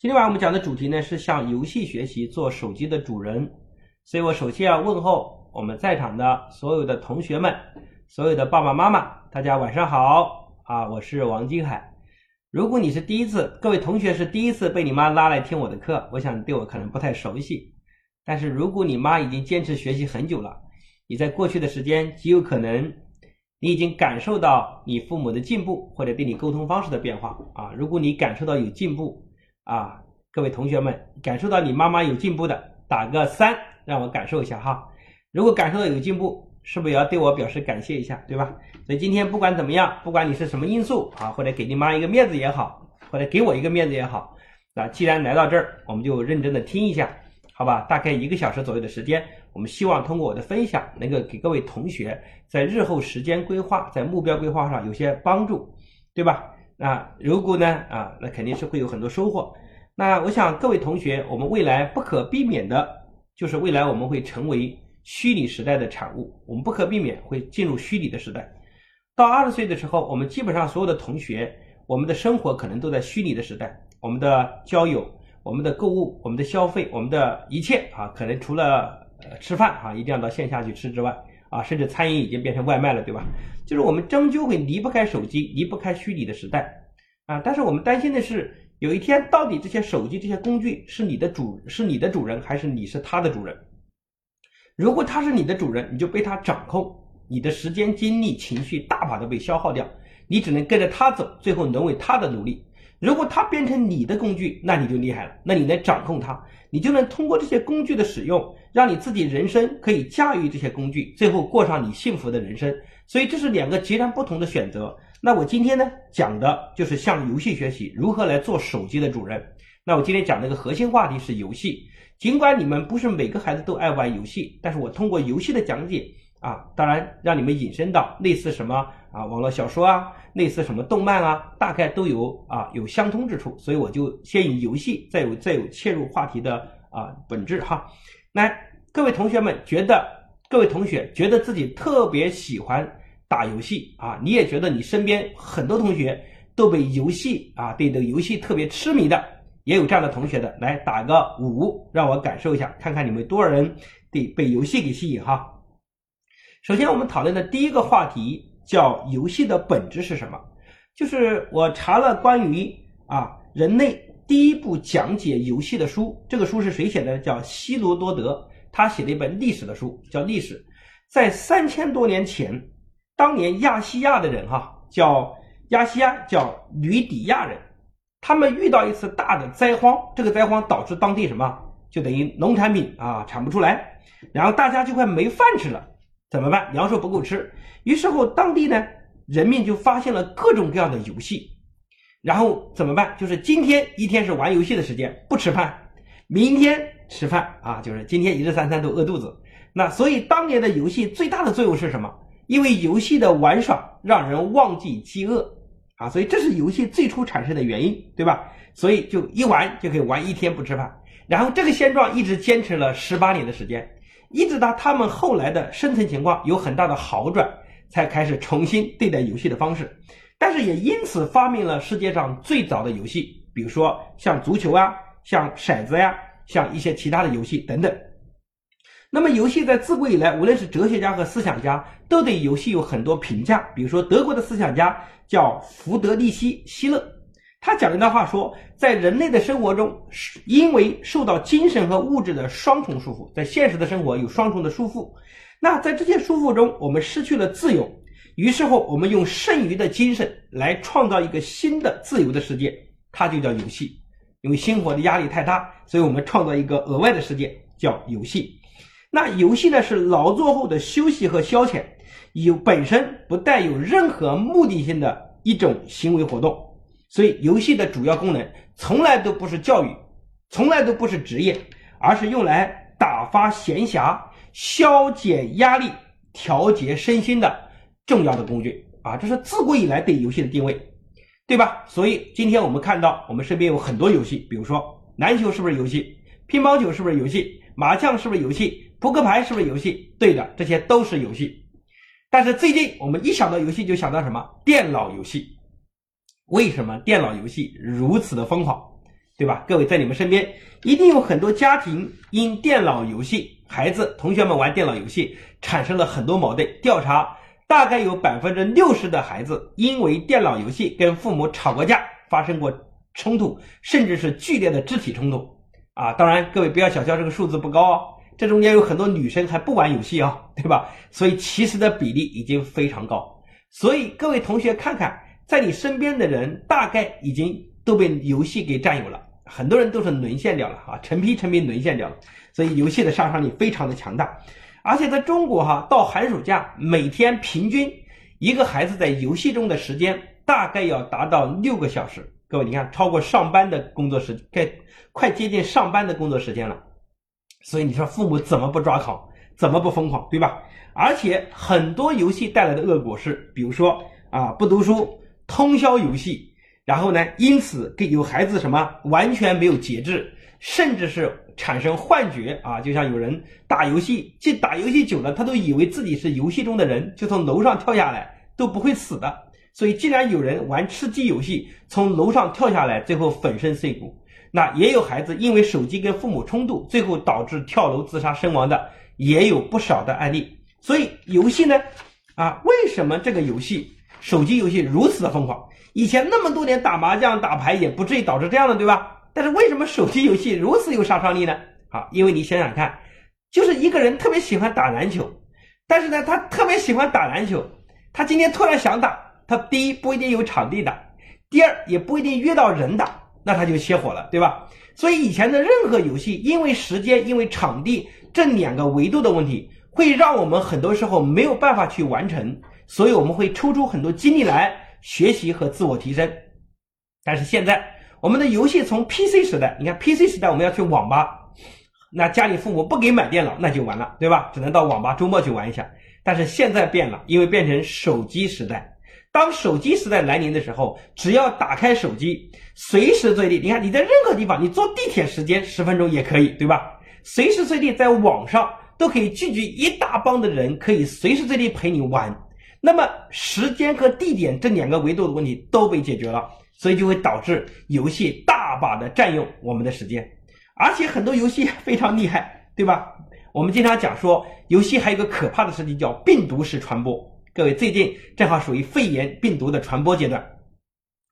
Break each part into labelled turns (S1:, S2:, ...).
S1: 今天晚上我们讲的主题呢是向游戏学习，做手机的主人。所以我首先要问候我们在场的所有的同学们，所有的爸爸妈妈，大家晚上好啊！我是王金海。如果你是第一次，各位同学是第一次被你妈拉来听我的课，我想对我可能不太熟悉。但是如果你妈已经坚持学习很久了，你在过去的时间极有可能你已经感受到你父母的进步，或者对你沟通方式的变化啊。如果你感受到有进步，啊，各位同学们，感受到你妈妈有进步的，打个三，让我感受一下哈。如果感受到有进步，是不是也要对我表示感谢一下，对吧？所以今天不管怎么样，不管你是什么因素啊，或者给你妈一个面子也好，或者给我一个面子也好，那既然来到这儿，我们就认真的听一下，好吧？大概一个小时左右的时间，我们希望通过我的分享，能够给各位同学在日后时间规划、在目标规划上有些帮助，对吧？那如果呢啊，那肯定是会有很多收获。那我想各位同学，我们未来不可避免的就是未来我们会成为虚拟时代的产物，我们不可避免会进入虚拟的时代。到二十岁的时候，我们基本上所有的同学，我们的生活可能都在虚拟的时代，我们的交友、我们的购物、我们的消费、我们的一切啊，可能除了吃饭啊，一定要到线下去吃之外啊，甚至餐饮已经变成外卖了，对吧？就是我们终究会离不开手机，离不开虚拟的时代啊。但是我们担心的是。有一天，到底这些手机、这些工具是你的主，是你的主人，还是你是它的主人？如果它是你的主人，你就被它掌控，你的时间、精力、情绪大把的被消耗掉，你只能跟着他走，最后沦为他的奴隶。如果他变成你的工具，那你就厉害了，那你能掌控他，你就能通过这些工具的使用，让你自己人生可以驾驭这些工具，最后过上你幸福的人生。所以这是两个截然不同的选择。那我今天呢讲的就是向游戏学习如何来做手机的主人。那我今天讲的一个核心话题是游戏。尽管你们不是每个孩子都爱玩游戏，但是我通过游戏的讲解啊，当然让你们引申到类似什么啊网络小说啊，类似什么动漫啊，大概都有啊有相通之处。所以我就先以游戏，再有再有切入话题的啊本质哈。来，各位同学们觉得，各位同学觉得自己特别喜欢。打游戏啊，你也觉得你身边很多同学都被游戏啊，对这个游戏特别痴迷的，也有这样的同学的，来打个五，让我感受一下，看看你们多少人对被游戏给吸引哈。首先，我们讨论的第一个话题叫游戏的本质是什么？就是我查了关于啊人类第一部讲解游戏的书，这个书是谁写的？叫希罗多德，他写了一本历史的书，叫《历史》，在三千多年前。当年亚细亚的人哈叫亚细亚叫吕底亚人，他们遇到一次大的灾荒，这个灾荒导致当地什么就等于农产品啊产不出来，然后大家就快没饭吃了，怎么办？粮食不够吃，于是乎当地呢人民就发现了各种各样的游戏，然后怎么办？就是今天一天是玩游戏的时间，不吃饭，明天吃饭啊，就是今天一日三餐都饿肚子。那所以当年的游戏最大的作用是什么？因为游戏的玩耍让人忘记饥饿啊，所以这是游戏最初产生的原因，对吧？所以就一玩就可以玩一天不吃饭，然后这个现状一直坚持了十八年的时间，一直到他们后来的生存情况有很大的好转，才开始重新对待游戏的方式。但是也因此发明了世界上最早的游戏，比如说像足球啊，像骰子呀，像一些其他的游戏等等。那么，游戏在自古以来，无论是哲学家和思想家，都对游戏有很多评价。比如说，德国的思想家叫弗德利希·希勒，他讲一段话说，在人类的生活中，因为受到精神和物质的双重束缚，在现实的生活有双重的束缚。那在这些束缚中，我们失去了自由。于是后，我们用剩余的精神来创造一个新的自由的世界，它就叫游戏。因为生活的压力太大，所以我们创造一个额外的世界，叫游戏。那游戏呢是劳作后的休息和消遣，有本身不带有任何目的性的一种行为活动，所以游戏的主要功能从来都不是教育，从来都不是职业，而是用来打发闲暇、消减压力、调节身心的重要的工具啊！这是自古以来对游戏的定位，对吧？所以今天我们看到我们身边有很多游戏，比如说篮球是不是游戏？乒乓球是不是游戏？麻将是不是游戏？扑克牌是不是游戏？对的，这些都是游戏。但是最近我们一想到游戏，就想到什么？电脑游戏。为什么电脑游戏如此的疯狂？对吧？各位在你们身边一定有很多家庭因电脑游戏，孩子、同学们玩电脑游戏产生了很多矛盾。调查大概有百分之六十的孩子因为电脑游戏跟父母吵过架，发生过冲突，甚至是剧烈的肢体冲突啊！当然，各位不要小瞧这个数字不高哦，这中间有很多女生还不玩游戏啊，对吧？所以其实的比例已经非常高。所以各位同学看看，在你身边的人大概已经都被游戏给占有了。很多人都是沦陷掉了啊，成批成批沦陷掉了，所以游戏的杀伤力非常的强大，而且在中国哈，到寒暑假每天平均一个孩子在游戏中的时间大概要达到六个小时，各位你看超过上班的工作时，该快接近上班的工作时间了，所以你说父母怎么不抓狂，怎么不疯狂，对吧？而且很多游戏带来的恶果是，比如说啊不读书，通宵游戏。然后呢？因此，给有孩子什么完全没有节制，甚至是产生幻觉啊！就像有人打游戏，这打游戏久了，他都以为自己是游戏中的人，就从楼上跳下来都不会死的。所以，既然有人玩吃鸡游戏，从楼上跳下来，最后粉身碎骨，那也有孩子因为手机跟父母冲突，最后导致跳楼自杀身亡的，也有不少的案例。所以，游戏呢，啊，为什么这个游戏手机游戏如此的疯狂？以前那么多年打麻将、打牌也不至于导致这样的，对吧？但是为什么手机游戏如此有杀伤力呢？好，因为你想想看，就是一个人特别喜欢打篮球，但是呢，他特别喜欢打篮球，他今天突然想打，他第一不一定有场地打，第二也不一定约到人打，那他就熄火了，对吧？所以以前的任何游戏，因为时间、因为场地这两个维度的问题，会让我们很多时候没有办法去完成，所以我们会抽出很多精力来。学习和自我提升，但是现在我们的游戏从 PC 时代，你看 PC 时代我们要去网吧，那家里父母不给买电脑，那就完了，对吧？只能到网吧周末去玩一下。但是现在变了，因为变成手机时代。当手机时代来临的时候，只要打开手机，随时随地，你看你在任何地方，你坐地铁时间十分钟也可以，对吧？随时随地在网上都可以聚集一大帮的人，可以随时随地陪你玩。那么时间和地点这两个维度的问题都被解决了，所以就会导致游戏大把的占用我们的时间，而且很多游戏非常厉害，对吧？我们经常讲说，游戏还有一个可怕的事情叫病毒式传播。各位最近正好属于肺炎病毒的传播阶段，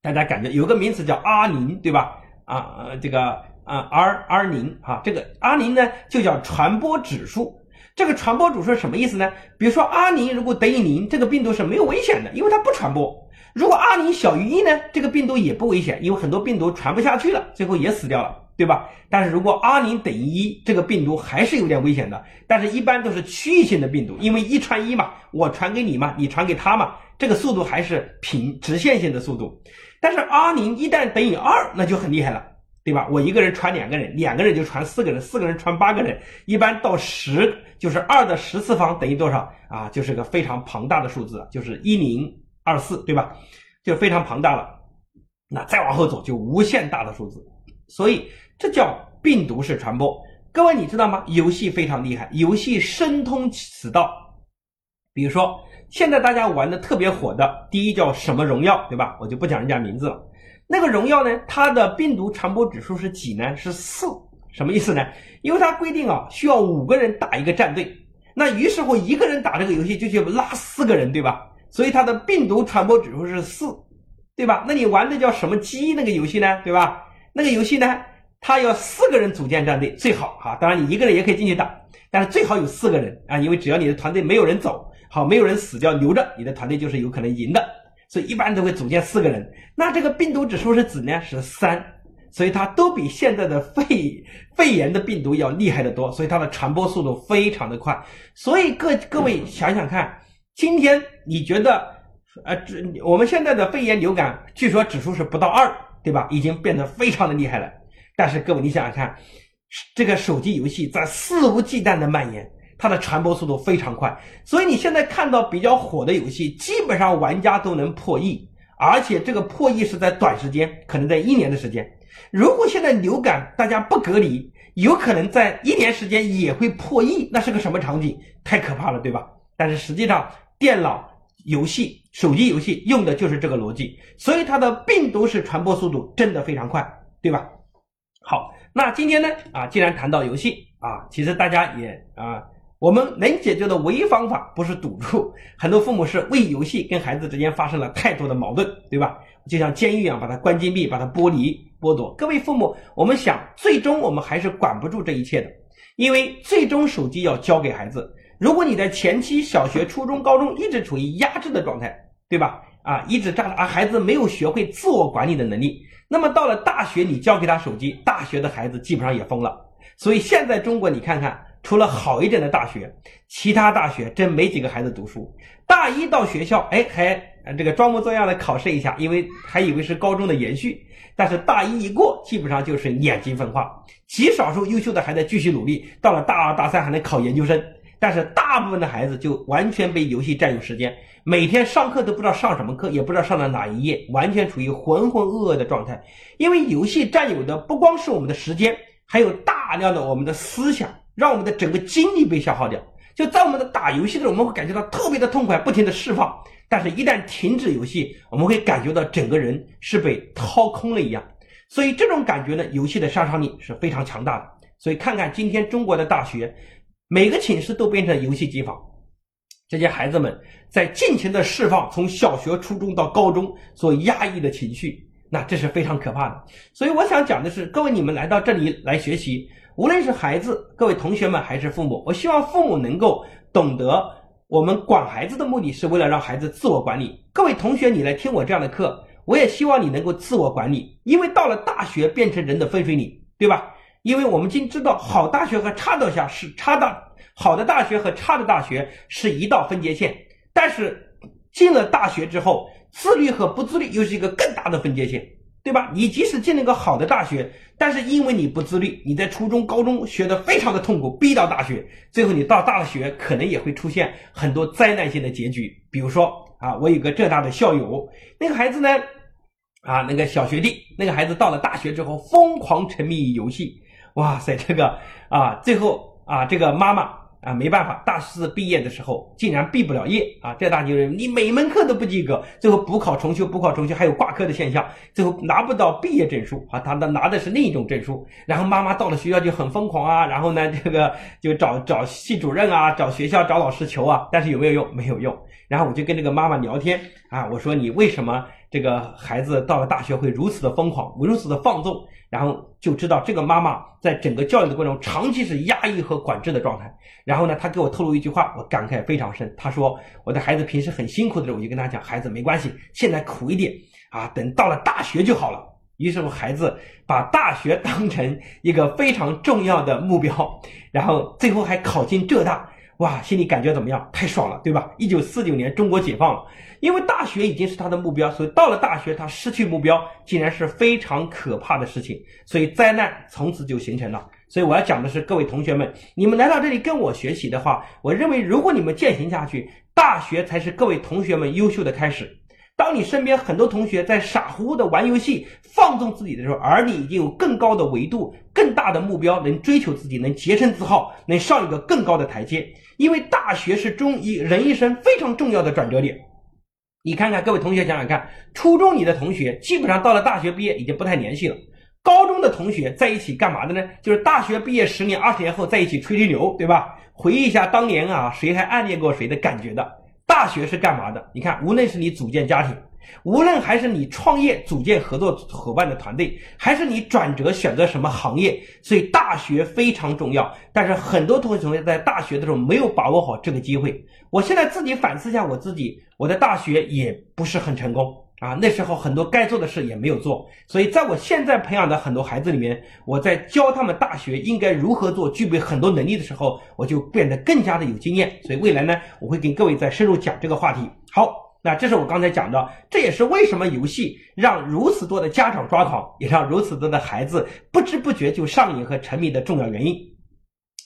S1: 大家感觉有个名词叫阿宁，对吧？啊，这个啊 R R 宁啊，这个阿宁呢就叫传播指数。这个传播主是什么意思呢？比如说阿宁如果等于零，这个病毒是没有危险的，因为它不传播。如果阿宁小于一呢，这个病毒也不危险，因为很多病毒传不下去了，最后也死掉了，对吧？但是如果阿宁等于一，这个病毒还是有点危险的。但是一般都是区域性的病毒，因为一传一嘛，我传给你嘛，你传给他嘛，这个速度还是平直线性的速度。但是阿宁一旦等于二，那就很厉害了。对吧？我一个人传两个人，两个人就传四个人，四个人传八个人，一般到十就是二的十次方等于多少啊？就是个非常庞大的数字，就是一零二四，对吧？就非常庞大了。那再往后走就无限大的数字，所以这叫病毒式传播。各位你知道吗？游戏非常厉害，游戏深通此道。比如说现在大家玩的特别火的，第一叫什么荣耀，对吧？我就不讲人家名字了。那个荣耀呢？它的病毒传播指数是几呢？是四，什么意思呢？因为它规定啊，需要五个人打一个战队，那于是乎一个人打这个游戏就去拉四个人，对吧？所以它的病毒传播指数是四，对吧？那你玩的叫什么鸡那个游戏呢？对吧？那个游戏呢，它要四个人组建战队最好哈，当然你一个人也可以进去打，但是最好有四个人啊，因为只要你的团队没有人走，好，没有人死掉留着，你的团队就是有可能赢的。所以一般都会组建四个人，那这个病毒指数是几呢？是三，所以它都比现在的肺肺炎的病毒要厉害的多，所以它的传播速度非常的快。所以各各位想想看，今天你觉得，呃，这我们现在的肺炎流感，据说指数是不到二，对吧？已经变得非常的厉害了。但是各位你想想看，这个手机游戏在肆无忌惮的蔓延。它的传播速度非常快，所以你现在看到比较火的游戏，基本上玩家都能破亿，而且这个破亿是在短时间，可能在一年的时间。如果现在流感大家不隔离，有可能在一年时间也会破亿，那是个什么场景？太可怕了，对吧？但是实际上，电脑游戏、手机游戏用的就是这个逻辑，所以它的病毒式传播速度真的非常快，对吧？好那今天呢，啊，既然谈到游戏啊，其实大家也啊，我们能解决的唯一方法不是堵住，很多父母是为游戏跟孩子之间发生了太多的矛盾，对吧？就像监狱一样，把他关禁闭，把他剥离剥夺。各位父母，我们想，最终我们还是管不住这一切的，因为最终手机要交给孩子。如果你在前期小学、初中、高中一直处于压制的状态，对吧？啊，一直扎着啊，孩子没有学会自我管理的能力。那么到了大学，你交给他手机，大学的孩子基本上也疯了。所以现在中国，你看看，除了好一点的大学，其他大学真没几个孩子读书。大一到学校，哎，还这个装模作样的考试一下，因为还以为是高中的延续。但是大一一过，基本上就是眼睛分化。极少数优秀的还在继续努力，到了大二、大三还能考研究生。但是大部分的孩子就完全被游戏占用时间，每天上课都不知道上什么课，也不知道上了哪一页，完全处于浑浑噩噩的状态。因为游戏占有的不光是我们的时间，还有大量的我们的思想，让我们的整个精力被消耗掉。就在我们的打游戏的时候，我们会感觉到特别的痛快，不停的释放。但是，一旦停止游戏，我们会感觉到整个人是被掏空了一样。所以，这种感觉呢，游戏的杀伤力是非常强大的。所以，看看今天中国的大学。每个寝室都变成游戏机房，这些孩子们在尽情的释放从小学、初中到高中所压抑的情绪，那这是非常可怕的。所以我想讲的是，各位你们来到这里来学习，无论是孩子、各位同学们还是父母，我希望父母能够懂得，我们管孩子的目的是为了让孩子自我管理。各位同学，你来听我这样的课，我也希望你能够自我管理，因为到了大学变成人的分水岭，对吧？因为我们今知道，好大学和差大学是差的，好的大学和差的大学是一道分界线。但是进了大学之后，自律和不自律又是一个更大的分界线，对吧？你即使进了个好的大学，但是因为你不自律，你在初中、高中学的非常的痛苦，逼到大学，最后你到大学可能也会出现很多灾难性的结局。比如说啊，我有个浙大的校友，那个孩子呢，啊，那个小学弟，那个孩子到了大学之后，疯狂沉迷于游戏。哇塞，这个啊，最后啊，这个妈妈啊，没办法，大四毕业的时候竟然毕不了业啊！这大就是你每门课都不及格，最后补考重修，补考重修还有挂科的现象，最后拿不到毕业证书啊！他的拿的是另一种证书，然后妈妈到了学校就很疯狂啊，然后呢，这个就找找系主任啊，找学校找老师求啊，但是有没有用？没有用。然后我就跟这个妈妈聊天啊，我说你为什么这个孩子到了大学会如此的疯狂，如此的放纵？然后就知道这个妈妈在整个教育的过程中长期是压抑和管制的状态。然后呢，她给我透露一句话，我感慨非常深。她说：“我的孩子平时很辛苦的时候，我就跟他讲，孩子没关系，现在苦一点啊，等到了大学就好了。”于是我，孩子把大学当成一个非常重要的目标，然后最后还考进浙大。哇，心里感觉怎么样？太爽了，对吧？一九四九年，中国解放了，因为大学已经是他的目标，所以到了大学，他失去目标，竟然是非常可怕的事情，所以灾难从此就形成了。所以我要讲的是，各位同学们，你们来到这里跟我学习的话，我认为如果你们践行下去，大学才是各位同学们优秀的开始。当你身边很多同学在傻乎乎的玩游戏、放纵自己的时候，而你已经有更高的维度、更大的目标，能追求自己，能洁身自好，能上一个更高的台阶。因为大学是中医人一生非常重要的转折点。你看看各位同学，想想看，初中你的同学基本上到了大学毕业已经不太联系了。高中的同学在一起干嘛的呢？就是大学毕业十年、二十年后在一起吹吹牛，对吧？回忆一下当年啊，谁还暗恋过谁的感觉的。大学是干嘛的？你看，无论是你组建家庭，无论还是你创业组建合作伙伴的团队，还是你转折选择什么行业，所以大学非常重要。但是很多同学同学在大学的时候没有把握好这个机会。我现在自己反思一下我自己，我的大学也不是很成功。啊，那时候很多该做的事也没有做，所以在我现在培养的很多孩子里面，我在教他们大学应该如何做，具备很多能力的时候，我就变得更加的有经验。所以未来呢，我会跟各位再深入讲这个话题。好，那这是我刚才讲的，这也是为什么游戏让如此多的家长抓狂，也让如此多的孩子不知不觉就上瘾和沉迷的重要原因。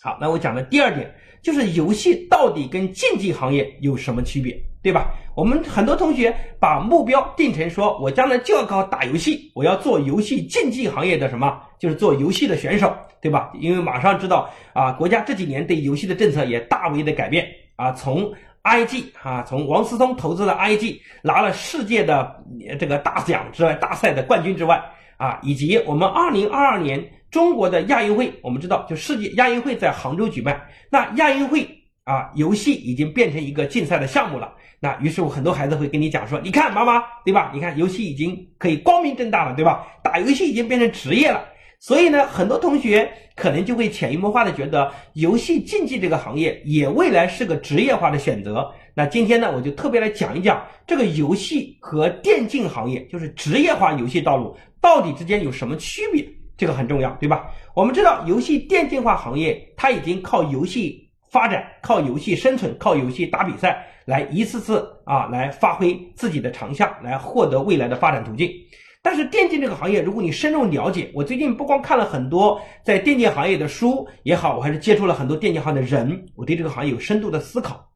S1: 好，那我讲的第二点就是游戏到底跟竞技行业有什么区别？对吧？我们很多同学把目标定成说，我将来就要搞打游戏，我要做游戏竞技行业的什么，就是做游戏的选手，对吧？因为马上知道啊，国家这几年对游戏的政策也大为的改变啊，从 IG 啊，从王思聪投资的 IG 拿了世界的这个大奖之外，大赛的冠军之外啊，以及我们二零二二年中国的亚运会，我们知道就世界亚运会在杭州举办，那亚运会啊，游戏已经变成一个竞赛的项目了。那于是我，很多孩子会跟你讲说：“你看，妈妈，对吧？你看游戏已经可以光明正大了，对吧？打游戏已经变成职业了。”所以呢，很多同学可能就会潜移默化的觉得，游戏竞技这个行业也未来是个职业化的选择。那今天呢，我就特别来讲一讲这个游戏和电竞行业，就是职业化游戏道路到底之间有什么区别？这个很重要，对吧？我们知道，游戏电竞化行业它已经靠游戏发展、靠游戏生存、靠游戏打比赛，来一次次啊来发挥自己的长项，来获得未来的发展途径。但是电竞这个行业，如果你深入了解，我最近不光看了很多在电竞行业的书也好，我还是接触了很多电竞行业的人，我对这个行业有深度的思考。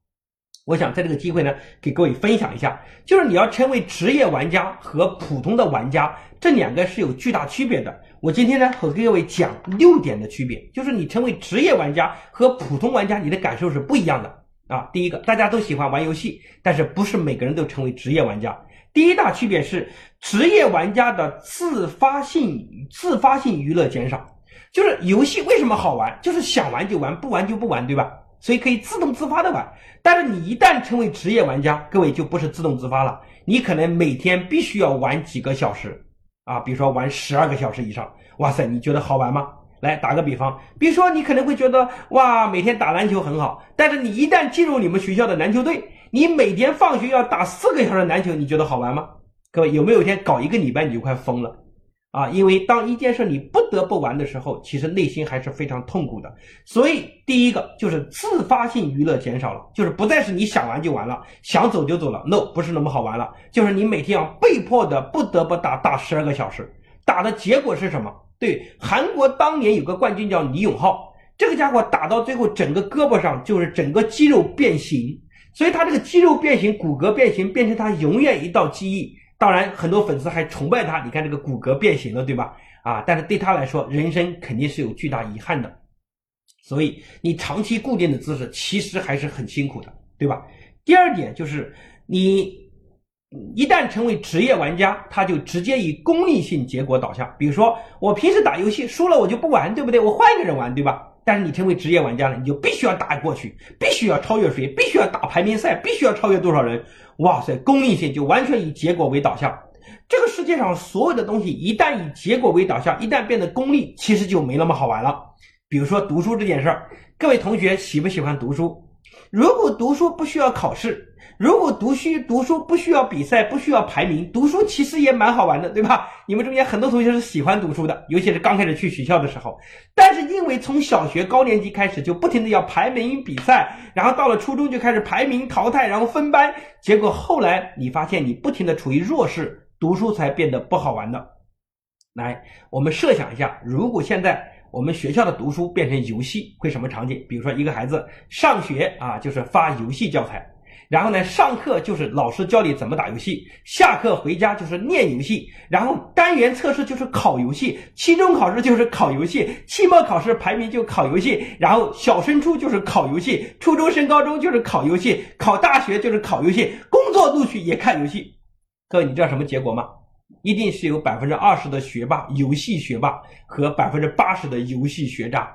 S1: 我想在这个机会呢，给各位分享一下，就是你要成为职业玩家和普通的玩家，这两个是有巨大区别的。我今天呢，和各位讲六点的区别，就是你成为职业玩家和普通玩家，你的感受是不一样的啊。第一个，大家都喜欢玩游戏，但是不是每个人都成为职业玩家。第一大区别是，职业玩家的自发性自发性娱乐减少。就是游戏为什么好玩？就是想玩就玩，不玩就不玩，对吧？所以可以自动自发的玩。但是你一旦成为职业玩家，各位就不是自动自发了，你可能每天必须要玩几个小时啊，比如说玩十二个小时以上。哇塞，你觉得好玩吗？来打个比方，比如说你可能会觉得哇，每天打篮球很好，但是你一旦进入你们学校的篮球队。你每天放学要打四个小时篮球，你觉得好玩吗？各位有没有一天搞一个礼拜你就快疯了啊？因为当一件事你不得不玩的时候，其实内心还是非常痛苦的。所以第一个就是自发性娱乐减少了，就是不再是你想玩就玩了，想走就走了。No，不是那么好玩了，就是你每天要被迫的不得不打打十二个小时，打的结果是什么？对，韩国当年有个冠军叫李永浩，这个家伙打到最后整个胳膊上就是整个肌肉变形。所以他这个肌肉变形、骨骼变形，变成他永远一道记忆。当然，很多粉丝还崇拜他。你看这个骨骼变形了，对吧？啊，但是对他来说，人生肯定是有巨大遗憾的。所以你长期固定的姿势，其实还是很辛苦的，对吧？第二点就是你一旦成为职业玩家，他就直接以功利性结果导向。比如说，我平时打游戏输了，我就不玩，对不对？我换一个人玩，对吧？但是你成为职业玩家了，你就必须要打过去，必须要超越谁，必须要打排名赛，必须要超越多少人？哇塞，功利性就完全以结果为导向。这个世界上所有的东西一旦以结果为导向，一旦变得功利，其实就没那么好玩了。比如说读书这件事儿，各位同学喜不喜欢读书？如果读书不需要考试。如果读书读书不需要比赛，不需要排名，读书其实也蛮好玩的，对吧？你们中间很多同学是喜欢读书的，尤其是刚开始去学校的时候。但是因为从小学高年级开始就不停的要排名比赛，然后到了初中就开始排名淘汰，然后分班，结果后来你发现你不停的处于弱势，读书才变得不好玩的。来，我们设想一下，如果现在我们学校的读书变成游戏，会什么场景？比如说一个孩子上学啊，就是发游戏教材。然后呢，上课就是老师教你怎么打游戏，下课回家就是练游戏，然后单元测试就是考游戏，期中考试就是考游戏，期末考试排名就考游戏，然后小升初就是考游戏，初中升高中就是考游戏，考大学就是考游戏，工作录取也看游戏。各位，你知道什么结果吗？一定是有百分之二十的学霸，游戏学霸和百分之八十的游戏学渣。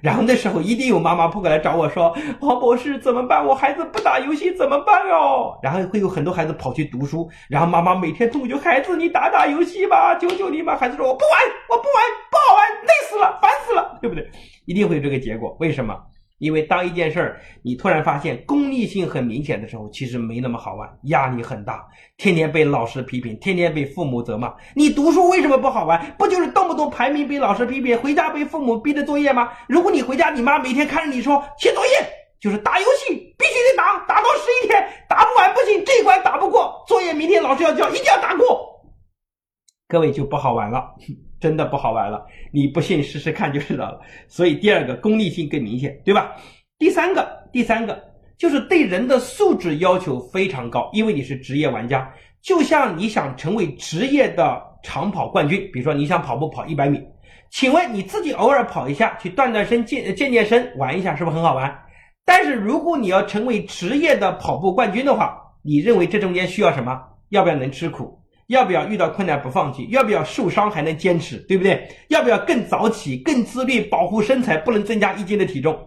S1: 然后那时候一定有妈妈扑过来找我说：“黄博士怎么办？我孩子不打游戏怎么办哦？”然后会有很多孩子跑去读书，然后妈妈每天痛就孩子你打打游戏吧，求求你吧。”孩子说：“我不玩，我不玩，不好玩，累死了，烦死了，对不对？”一定会有这个结果。为什么？因为当一件事儿你突然发现功利性很明显的时候，其实没那么好玩，压力很大，天天被老师批评，天天被父母责骂。你读书为什么不好玩？不就是动不动排名被老师批评，回家被父母逼着作业吗？如果你回家，你妈每天看着你说写作业，就是打游戏，必须得打，打到十一天，打不完不行，这关打不过，作业明天老师要交，一定要打过。各位就不好玩了。真的不好玩了，你不信试试看就知道了。所以第二个功利性更明显，对吧？第三个，第三个就是对人的素质要求非常高，因为你是职业玩家，就像你想成为职业的长跑冠军，比如说你想跑步跑一百米，请问你自己偶尔跑一下去锻锻身、健健健身、玩一下，是不是很好玩？但是如果你要成为职业的跑步冠军的话，你认为这中间需要什么？要不要能吃苦？要不要遇到困难不放弃？要不要受伤还能坚持？对不对？要不要更早起、更自律，保护身材，不能增加一斤的体重？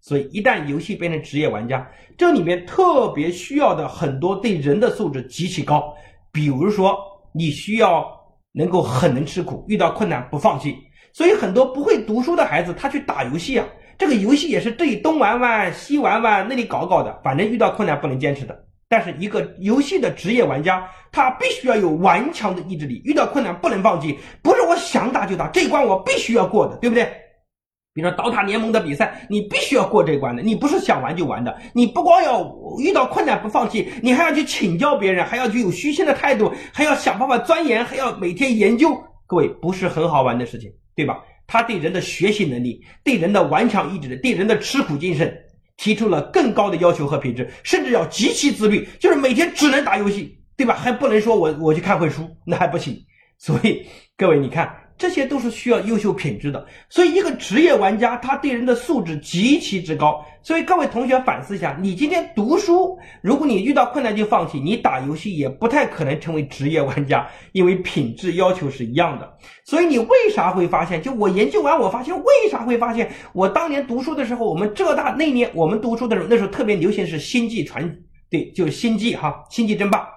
S1: 所以，一旦游戏变成职业玩家，这里面特别需要的很多对人的素质极其高。比如说，你需要能够很能吃苦，遇到困难不放弃。所以，很多不会读书的孩子，他去打游戏啊，这个游戏也是这里东玩玩、西玩玩，那里搞搞的，反正遇到困难不能坚持的。但是，一个游戏的职业玩家，他必须要有顽强的意志力，遇到困难不能放弃，不是我想打就打，这一关我必须要过的，对不对？比如说《刀塔联盟》的比赛，你必须要过这关的，你不是想玩就玩的，你不光要遇到困难不放弃，你还要去请教别人，还要去有虚心的态度，还要想办法钻研，还要每天研究。各位，不是很好玩的事情，对吧？他对人的学习能力，对人的顽强意志力，对人的吃苦精神。提出了更高的要求和品质，甚至要极其自律，就是每天只能打游戏，对吧？还不能说我我去看会书，那还不行。所以各位，你看。这些都是需要优秀品质的，所以一个职业玩家他对人的素质极其之高。所以各位同学反思一下，你今天读书，如果你遇到困难就放弃，你打游戏也不太可能成为职业玩家，因为品质要求是一样的。所以你为啥会发现？就我研究完，我发现为啥会发现？我当年读书的时候，我们浙大那年我们读书的时候，那时候特别流行是星际传，对，就是星际哈，星际争霸，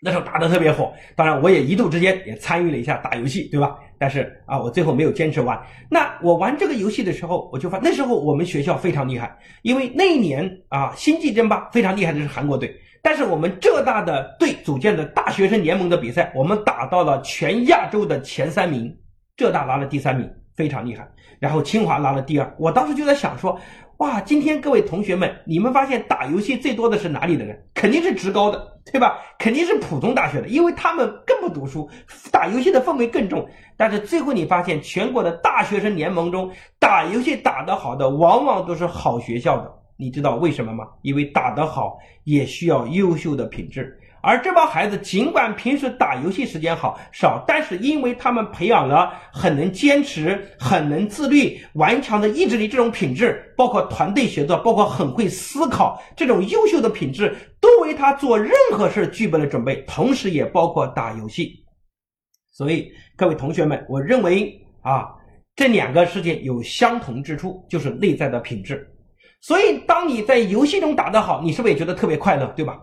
S1: 那时候打的特别火。当然，我也一度之间也参与了一下打游戏，对吧？但是啊，我最后没有坚持完。那我玩这个游戏的时候，我就发那时候我们学校非常厉害，因为那一年啊，星际争霸非常厉害的是韩国队。但是我们浙大的队组建的大学生联盟的比赛，我们打到了全亚洲的前三名，浙大拿了第三名，非常厉害。然后清华拿了第二。我当时就在想说。哇，今天各位同学们，你们发现打游戏最多的是哪里的人？肯定是职高的，对吧？肯定是普通大学的，因为他们更不读书，打游戏的氛围更重。但是最后你发现，全国的大学生联盟中，打游戏打得好的，往往都是好学校的。你知道为什么吗？因为打得好也需要优秀的品质。而这帮孩子尽管平时打游戏时间好少，但是因为他们培养了很能坚持、很能自律、顽强的意志力这种品质，包括团队协作，包括很会思考这种优秀的品质，都为他做任何事具备了准备，同时也包括打游戏。所以各位同学们，我认为啊，这两个事情有相同之处，就是内在的品质。所以当你在游戏中打得好，你是不是也觉得特别快乐，对吧？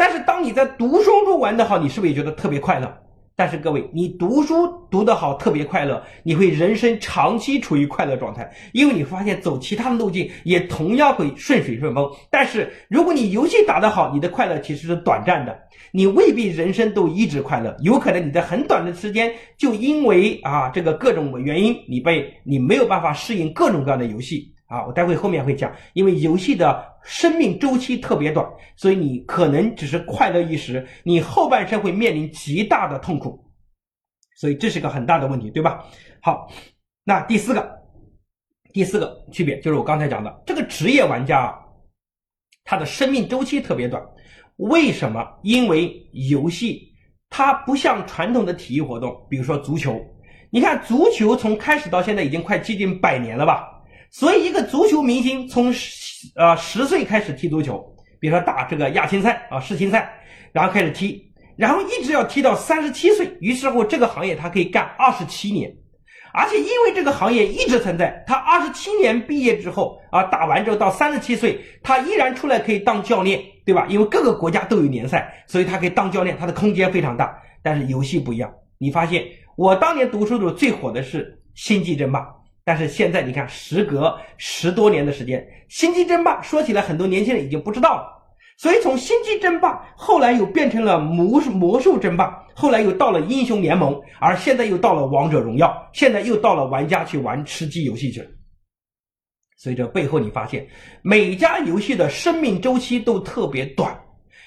S1: 但是当你在读书中玩得好，你是不是也觉得特别快乐？但是各位，你读书读得好，特别快乐，你会人生长期处于快乐状态，因为你发现走其他的路径也同样会顺水顺风。但是如果你游戏打得好，你的快乐其实是短暂的，你未必人生都一直快乐，有可能你在很短的时间就因为啊这个各种原因，你被你没有办法适应各种各样的游戏。啊，我待会后面会讲，因为游戏的生命周期特别短，所以你可能只是快乐一时，你后半生会面临极大的痛苦，所以这是个很大的问题，对吧？好，那第四个，第四个区别就是我刚才讲的，这个职业玩家啊，他的生命周期特别短，为什么？因为游戏它不像传统的体育活动，比如说足球，你看足球从开始到现在已经快接近百年了吧？所以，一个足球明星从十呃十岁开始踢足球，比如说打这个亚青赛啊世青赛，然后开始踢，然后一直要踢到三十七岁，于是乎这个行业他可以干二十七年，而且因为这个行业一直存在，他二十七年毕业之后啊打完之后到三十七岁，他依然出来可以当教练，对吧？因为各个国家都有联赛，所以他可以当教练，他的空间非常大。但是游戏不一样，你发现我当年读书的时候最火的是《星际争霸》。但是现在你看，时隔十多年的时间，《星际争霸》说起来，很多年轻人已经不知道了。所以从《星际争霸》后来又变成了魔魔兽争霸，后来又到了英雄联盟，而现在又到了王者荣耀，现在又到了玩家去玩吃鸡游戏去了。所以这背后你发现，每家游戏的生命周期都特别短。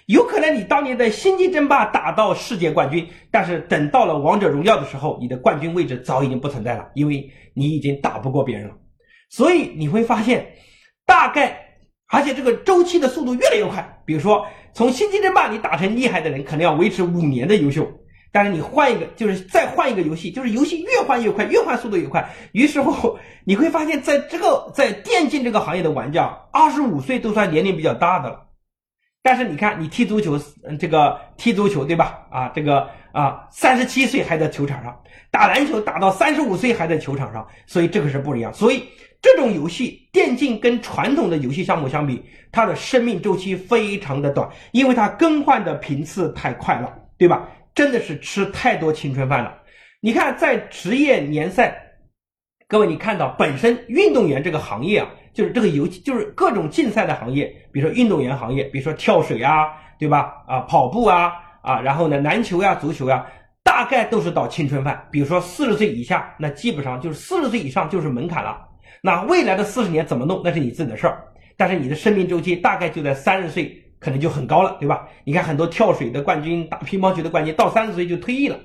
S1: 有可能你当年在星际争霸打到世界冠军，但是等到了王者荣耀的时候，你的冠军位置早已经不存在了，因为你已经打不过别人了。所以你会发现，大概而且这个周期的速度越来越快。比如说，从星际争霸你打成厉害的人，可能要维持五年的优秀，但是你换一个，就是再换一个游戏，就是游戏越换越快，越换速度越快。于是乎，你会发现在这个在电竞这个行业的玩家，二十五岁都算年龄比较大的了。但是你看，你踢足球，这个踢足球对吧？啊，这个啊，三十七岁还在球场上打篮球，打到三十五岁还在球场上，所以这个是不一样。所以这种游戏，电竞跟传统的游戏项目相比，它的生命周期非常的短，因为它更换的频次太快了，对吧？真的是吃太多青春饭了。你看，在职业联赛，各位你看到本身运动员这个行业啊。就是这个游戏，就是各种竞赛的行业，比如说运动员行业，比如说跳水啊，对吧？啊，跑步啊，啊，然后呢，篮球呀、足球呀，大概都是到青春饭。比如说四十岁以下，那基本上就是四十岁以上就是门槛了。那未来的四十年怎么弄，那是你自己的事儿。但是你的生命周期大概就在三十岁，可能就很高了，对吧？你看很多跳水的冠军、打乒乓球的冠军，到三十岁就退役了。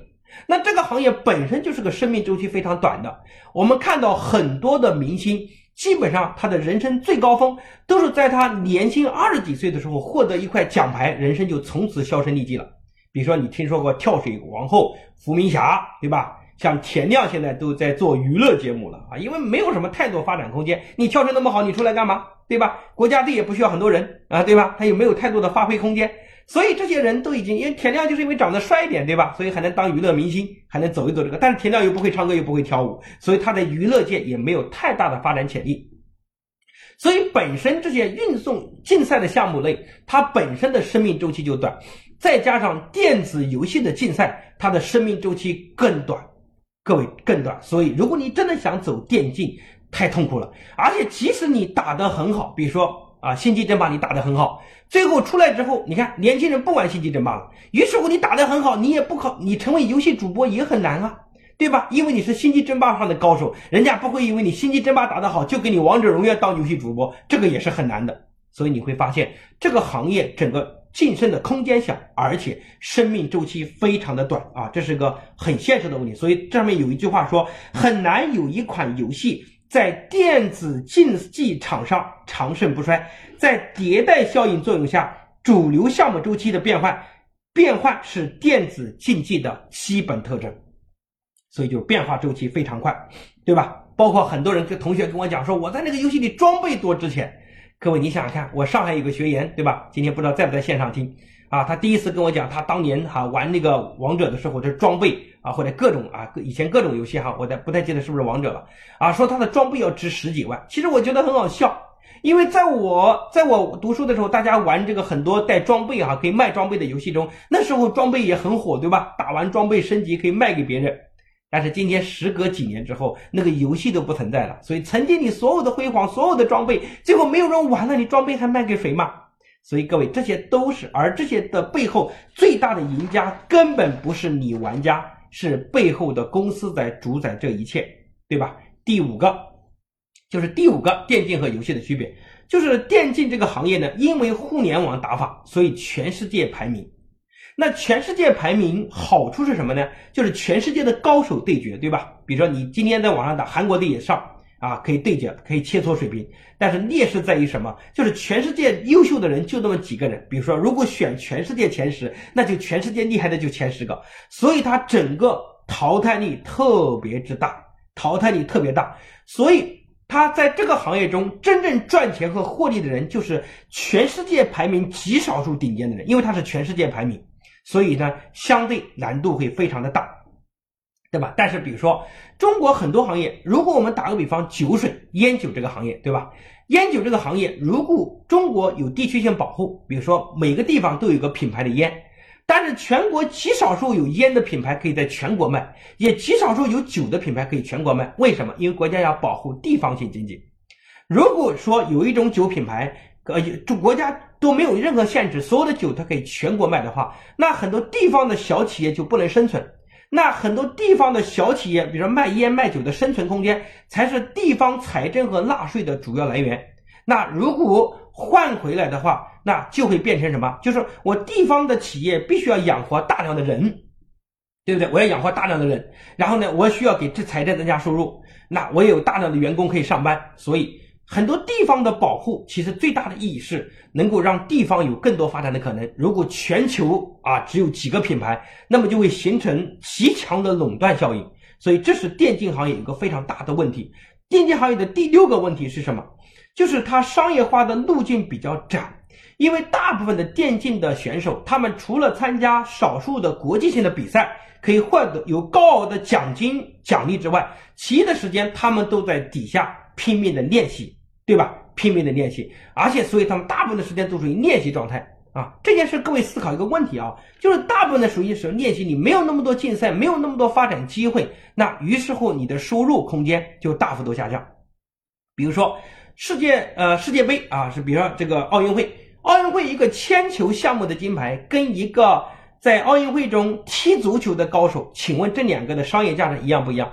S1: 那这个行业本身就是个生命周期非常短的。我们看到很多的明星。基本上他的人生最高峰都是在他年轻二十几岁的时候获得一块奖牌，人生就从此销声匿迹了。比如说你听说过跳水王后伏明霞，对吧？像田亮现在都在做娱乐节目了啊，因为没有什么太多发展空间。你跳水那么好，你出来干嘛？对吧？国家队也不需要很多人啊，对吧？他也没有太多的发挥空间。所以这些人都已经，因为田亮就是因为长得帅一点，对吧？所以还能当娱乐明星，还能走一走这个。但是田亮又不会唱歌，又不会跳舞，所以他在娱乐界也没有太大的发展潜力。所以本身这些运送竞赛的项目类，它本身的生命周期就短，再加上电子游戏的竞赛，它的生命周期更短，各位更短。所以如果你真的想走电竞，太痛苦了。而且即使你打得很好，比如说。啊，星际争霸你打得很好，最后出来之后，你看年轻人不玩星际争霸了。于是乎你打得很好，你也不考，你成为游戏主播也很难啊，对吧？因为你是星际争霸上的高手，人家不会因为你星际争霸打得好就给你王者荣耀当游戏主播，这个也是很难的。所以你会发现这个行业整个晋升的空间小，而且生命周期非常的短啊，这是个很现实的问题。所以这上面有一句话说，很难有一款游戏。在电子竞技场上长盛不衰，在迭代效应作用下，主流项目周期的变换，变换是电子竞技的基本特征，所以就变化周期非常快，对吧？包括很多人跟同学跟我讲说，我在那个游戏里装备多值钱。各位你想想看，我上海有个学员，对吧？今天不知道在不在线上听。啊，他第一次跟我讲，他当年哈玩那个王者的时候，这装备啊，或者各种啊，以前各种游戏哈，我在不太记得是不是王者了啊，说他的装备要值十几万。其实我觉得很好笑，因为在我在我读书的时候，大家玩这个很多带装备哈，可以卖装备的游戏中，那时候装备也很火，对吧？打完装备升级可以卖给别人。但是今天时隔几年之后，那个游戏都不存在了，所以曾经你所有的辉煌，所有的装备，最后没有人玩了，你装备还卖给谁嘛？所以各位，这些都是，而这些的背后最大的赢家根本不是你玩家，是背后的公司在主宰这一切，对吧？第五个，就是第五个电竞和游戏的区别，就是电竞这个行业呢，因为互联网打法，所以全世界排名。那全世界排名好处是什么呢？就是全世界的高手对决，对吧？比如说你今天在网上打，韩国队也上。啊，可以对决，可以切磋水平，但是劣势在于什么？就是全世界优秀的人就那么几个人。比如说，如果选全世界前十，那就全世界厉害的就前十个，所以它整个淘汰率特别之大，淘汰率特别大。所以它在这个行业中真正赚钱和获利的人，就是全世界排名极少数顶尖的人，因为它是全世界排名，所以呢，相对难度会非常的大。对吧？但是比如说，中国很多行业，如果我们打个比方，酒水、烟酒这个行业，对吧？烟酒这个行业，如果中国有地区性保护，比如说每个地方都有个品牌的烟，但是全国极少数有烟的品牌可以在全国卖，也极少数有酒的品牌可以全国卖。为什么？因为国家要保护地方性经济。如果说有一种酒品牌，呃，就国家都没有任何限制，所有的酒它可以全国卖的话，那很多地方的小企业就不能生存。那很多地方的小企业，比如说卖烟卖酒的生存空间，才是地方财政和纳税的主要来源。那如果换回来的话，那就会变成什么？就是我地方的企业必须要养活大量的人，对不对？我要养活大量的人，然后呢，我需要给这财政增加收入，那我也有大量的员工可以上班，所以。很多地方的保护，其实最大的意义是能够让地方有更多发展的可能。如果全球啊只有几个品牌，那么就会形成极强的垄断效应。所以这是电竞行业一个非常大的问题。电竞行业的第六个问题是什么？就是它商业化的路径比较窄，因为大部分的电竞的选手，他们除了参加少数的国际性的比赛，可以获得有高额的奖金奖励之外，其余的时间他们都在底下拼命的练习，对吧？拼命的练习，而且所以他们大部分的时间都属于练习状态啊。这件事各位思考一个问题啊，就是大部分的属于是练习，你没有那么多竞赛，没有那么多发展机会，那于是乎你的收入空间就大幅度下降。比如说世界呃世界杯啊，是比如说这个奥运会。奥运会一个铅球项目的金牌，跟一个在奥运会中踢足球的高手，请问这两个的商业价值一样不一样？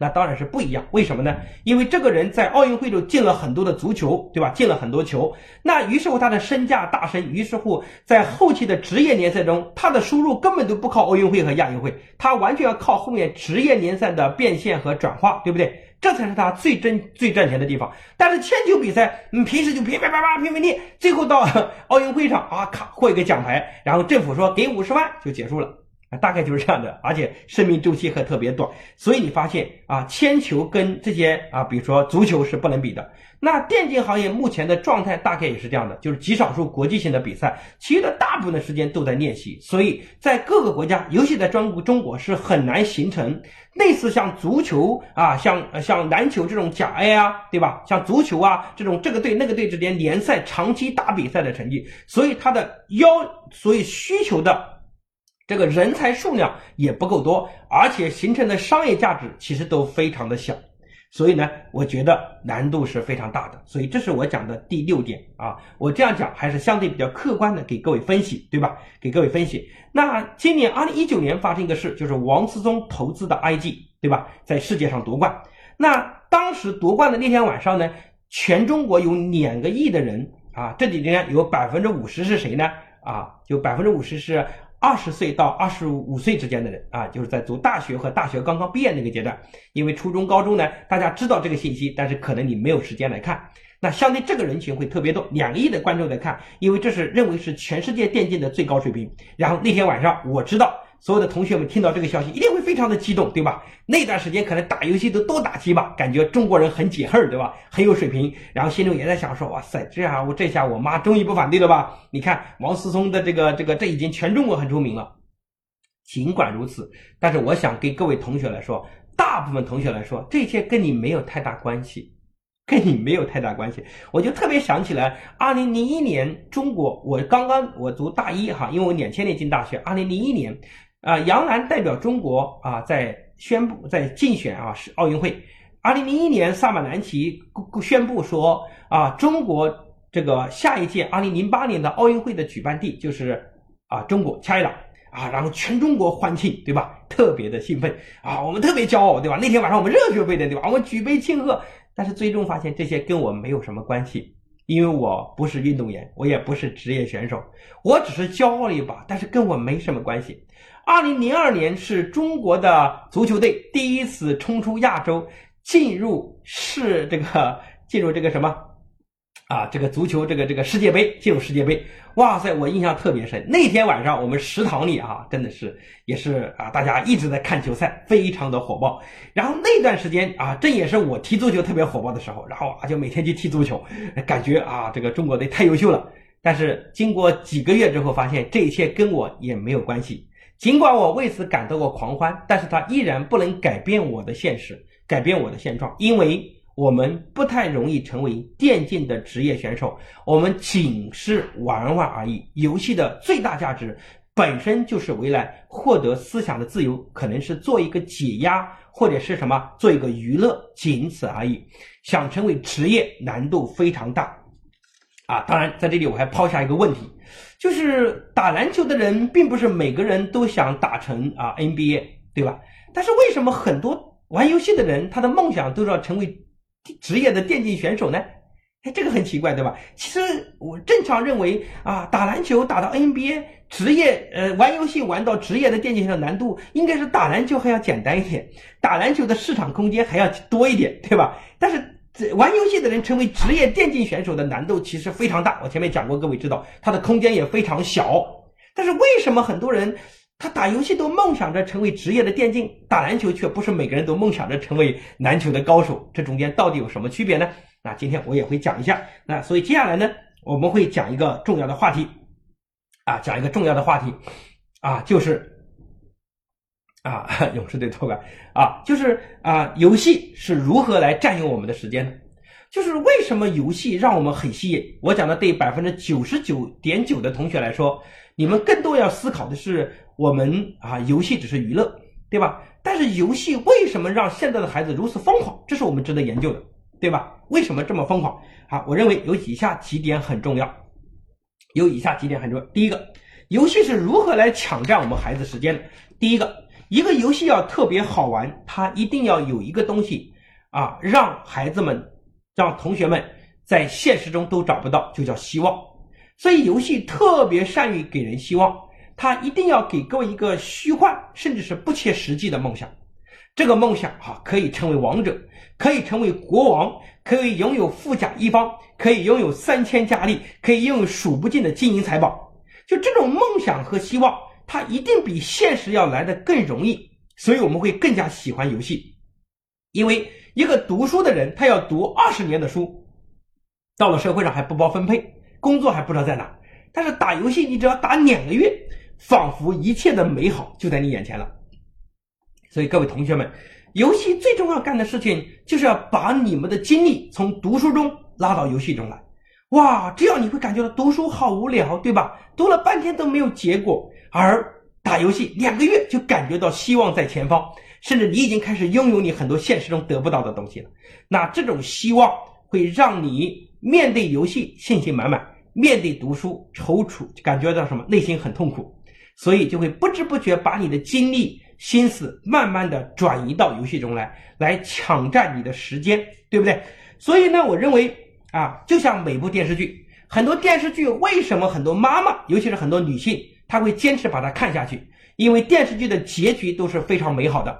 S1: 那当然是不一样。为什么呢？因为这个人在奥运会中进了很多的足球，对吧？进了很多球，那于是乎他的身价大升。于是乎在后期的职业联赛中，他的收入根本都不靠奥运会和亚运会，他完全要靠后面职业联赛的变现和转化，对不对？这才是他最真最赚钱的地方。但是铅球比赛，你平时就噼噼啪啪拼命练，最后到 奥运会上啊，咔获一个奖牌，然后政府说给五十万就结束了。啊，大概就是这样的，而且生命周期还特别短，所以你发现啊，铅球跟这些啊，比如说足球是不能比的。那电竞行业目前的状态大概也是这样的，就是极少数国际性的比赛，其余的大部分的时间都在练习。所以在各个国家，尤其在中国，中国是很难形成类似像足球啊、像像篮球这种甲 A 啊，对吧？像足球啊这种这个队那个队之间联赛长期打比赛的成绩，所以它的要，所以需求的。这个人才数量也不够多，而且形成的商业价值其实都非常的小，所以呢，我觉得难度是非常大的。所以这是我讲的第六点啊，我这样讲还是相对比较客观的给各位分析，对吧？给各位分析。那今年二零一九年发生一个事，就是王思聪投资的 IG，对吧？在世界上夺冠。那当时夺冠的那天晚上呢，全中国有两个亿的人啊，这里边有百分之五十是谁呢？啊，就百分之五十是。二十岁到二十五岁之间的人啊，就是在读大学和大学刚刚毕业那个阶段，因为初中、高中呢，大家知道这个信息，但是可能你没有时间来看。那相对这个人群会特别多，两个亿的观众在看，因为这是认为是全世界电竞的最高水平。然后那天晚上我知道。所有的同学们听到这个消息，一定会非常的激动，对吧？那段时间可能打游戏都多打几把，感觉中国人很解恨，对吧？很有水平，然后心中也在想说：哇塞，这下我这下我妈终于不反对了吧？你看王思聪的这个这个，这已经全中国很出名了。尽管如此，但是我想给各位同学来说，大部分同学来说，这些跟你没有太大关系。跟你没有太大关系，我就特别想起来，二零零一年中国，我刚刚我读大一哈，因为我两千年进大学，二零零一年，啊，杨澜代表中国啊，在宣布在竞选啊是奥运会，二零零一年萨马兰奇宣布说啊，中国这个下一届二零零八年的奥运会的举办地就是啊中国 China 啊，然后全中国欢庆，对吧？特别的兴奋啊，我们特别骄傲，对吧？那天晚上我们热血沸腾，对吧？我们举杯庆贺。但是最终发现这些跟我没有什么关系，因为我不是运动员，我也不是职业选手，我只是骄傲了一把，但是跟我没什么关系。二零零二年是中国的足球队第一次冲出亚洲，进入世这个进入这个什么？啊，这个足球，这个这个世界杯进入世界杯，哇塞，我印象特别深。那天晚上我们食堂里啊，真的是也是啊，大家一直在看球赛，非常的火爆。然后那段时间啊，这也是我踢足球特别火爆的时候，然后啊就每天去踢足球，感觉啊这个中国队太优秀了。但是经过几个月之后，发现这一切跟我也没有关系。尽管我为此感到过狂欢，但是它依然不能改变我的现实，改变我的现状，因为。我们不太容易成为电竞的职业选手，我们仅是玩玩而已。游戏的最大价值本身就是为了获得思想的自由，可能是做一个解压，或者是什么做一个娱乐，仅此而已。想成为职业难度非常大，啊，当然在这里我还抛下一个问题，就是打篮球的人并不是每个人都想打成啊 NBA，对吧？但是为什么很多玩游戏的人他的梦想都是要成为？职业的电竞选手呢？哎，这个很奇怪，对吧？其实我正常认为啊，打篮球打到 NBA，职业呃玩游戏玩到职业的电竞选手难度应该是打篮球还要简单一点，打篮球的市场空间还要多一点，对吧？但是玩游戏的人成为职业电竞选手的难度其实非常大，我前面讲过，各位知道，它的空间也非常小。但是为什么很多人？他打游戏都梦想着成为职业的电竞，打篮球却不是每个人都梦想着成为篮球的高手，这中间到底有什么区别呢？那今天我也会讲一下。那所以接下来呢，我们会讲一个重要的话题，啊，讲一个重要的话题，啊，就是啊，勇士队夺冠啊，就是啊，游戏是如何来占用我们的时间的？就是为什么游戏让我们很吸引？我讲的对百分之九十九点九的同学来说，你们更多要思考的是，我们啊，游戏只是娱乐，对吧？但是游戏为什么让现在的孩子如此疯狂？这是我们值得研究的，对吧？为什么这么疯狂？好，我认为有以下几点很重要，有以下几点很重要。第一个，游戏是如何来抢占我们孩子时间的？第一个，一个游戏要特别好玩，它一定要有一个东西啊，让孩子们。让同学们在现实中都找不到，就叫希望。所以游戏特别善于给人希望，它一定要给各位一个虚幻甚至是不切实际的梦想。这个梦想哈，可以成为王者，可以成为国王，可以拥有富甲一方，可以拥有三千佳丽，可以拥有数不尽的金银财宝。就这种梦想和希望，它一定比现实要来的更容易，所以我们会更加喜欢游戏，因为。一个读书的人，他要读二十年的书，到了社会上还不包分配，工作还不知道在哪。但是打游戏，你只要打两个月，仿佛一切的美好就在你眼前了。所以各位同学们，游戏最重要干的事情，就是要把你们的精力从读书中拉到游戏中来。哇，这样你会感觉到读书好无聊，对吧？读了半天都没有结果，而打游戏两个月就感觉到希望在前方。甚至你已经开始拥有你很多现实中得不到的东西了，那这种希望会让你面对游戏信心满满，面对读书踌躇，感觉到什么？内心很痛苦，所以就会不知不觉把你的精力、心思慢慢的转移到游戏中来，来抢占你的时间，对不对？所以呢，我认为啊，就像每部电视剧，很多电视剧为什么很多妈妈，尤其是很多女性，他会坚持把它看下去？因为电视剧的结局都是非常美好的。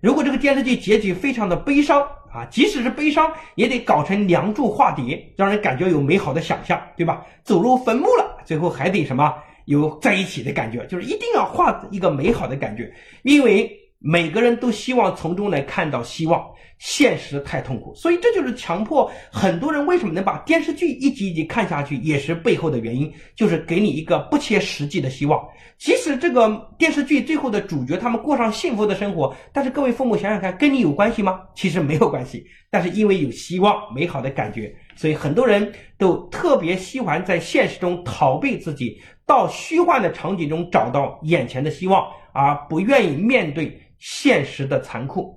S1: 如果这个电视剧结局非常的悲伤啊，即使是悲伤，也得搞成梁祝化蝶，让人感觉有美好的想象，对吧？走入坟墓了，最后还得什么有在一起的感觉，就是一定要画一个美好的感觉，因为每个人都希望从中来看到希望。现实太痛苦，所以这就是强迫很多人为什么能把电视剧一集一集看下去，也是背后的原因，就是给你一个不切实际的希望。即使这个电视剧最后的主角他们过上幸福的生活，但是各位父母想想看，跟你有关系吗？其实没有关系。但是因为有希望、美好的感觉，所以很多人都特别喜欢在现实中逃避自己，到虚幻的场景中找到眼前的希望，而不愿意面对现实的残酷。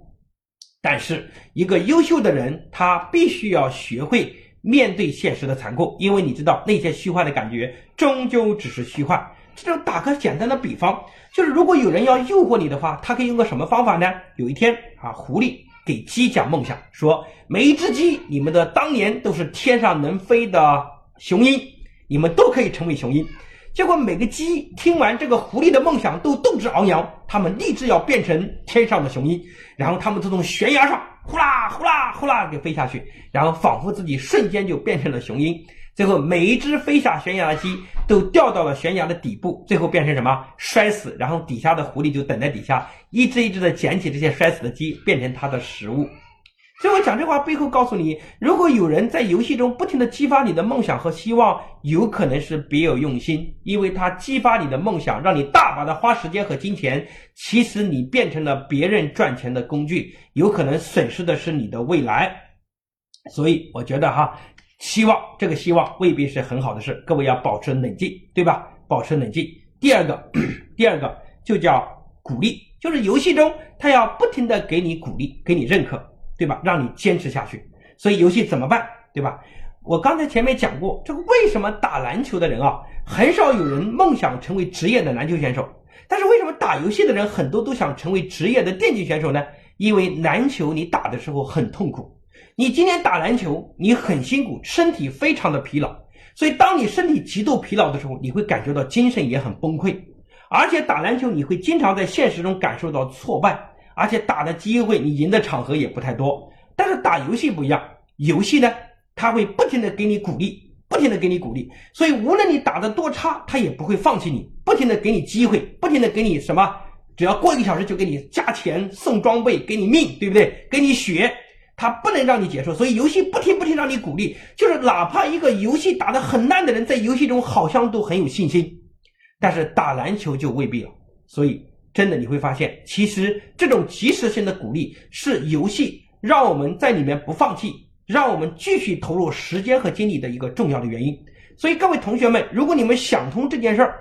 S1: 但是，一个优秀的人，他必须要学会面对现实的残酷，因为你知道那些虚幻的感觉终究只是虚幻。这种打个简单的比方，就是如果有人要诱惑你的话，他可以用个什么方法呢？有一天啊，狐狸给鸡讲梦想，说每一只鸡，你们的当年都是天上能飞的雄鹰，你们都可以成为雄鹰。结果每个鸡听完这个狐狸的梦想，都斗志昂扬，他们立志要变成天上的雄鹰。然后他们就从悬崖上呼啦呼啦呼啦给飞下去，然后仿佛自己瞬间就变成了雄鹰。最后每一只飞下悬崖的鸡都掉到了悬崖的底部，最后变成什么？摔死。然后底下的狐狸就等在底下，一只一只的捡起这些摔死的鸡，变成它的食物。所以我讲这话背后告诉你，如果有人在游戏中不停的激发你的梦想和希望，有可能是别有用心，因为他激发你的梦想，让你大把的花时间和金钱，其实你变成了别人赚钱的工具，有可能损失的是你的未来。所以我觉得哈，希望这个希望未必是很好的事，各位要保持冷静，对吧？保持冷静。第二个，第二个就叫鼓励，就是游戏中他要不停的给你鼓励，给你认可。对吧？让你坚持下去。所以游戏怎么办？对吧？我刚才前面讲过，这个为什么打篮球的人啊，很少有人梦想成为职业的篮球选手。但是为什么打游戏的人很多都想成为职业的电竞选手呢？因为篮球你打的时候很痛苦，你今天打篮球你很辛苦，身体非常的疲劳。所以当你身体极度疲劳的时候，你会感觉到精神也很崩溃。而且打篮球你会经常在现实中感受到挫败。而且打的机会，你赢的场合也不太多。但是打游戏不一样，游戏呢，他会不停的给你鼓励，不停的给你鼓励。所以无论你打的多差，他也不会放弃你，不停的给你机会，不停的给你什么，只要过一个小时就给你加钱、送装备、给你命，对不对？给你血。它不能让你结束，所以游戏不停不停让你鼓励，就是哪怕一个游戏打得很烂的人，在游戏中好像都很有信心，但是打篮球就未必了。所以真的你会发现，其实这种及时性的鼓励是游戏让我们在里面不放弃，让我们继续投入时间和精力的一个重要的原因。所以各位同学们，如果你们想通这件事儿，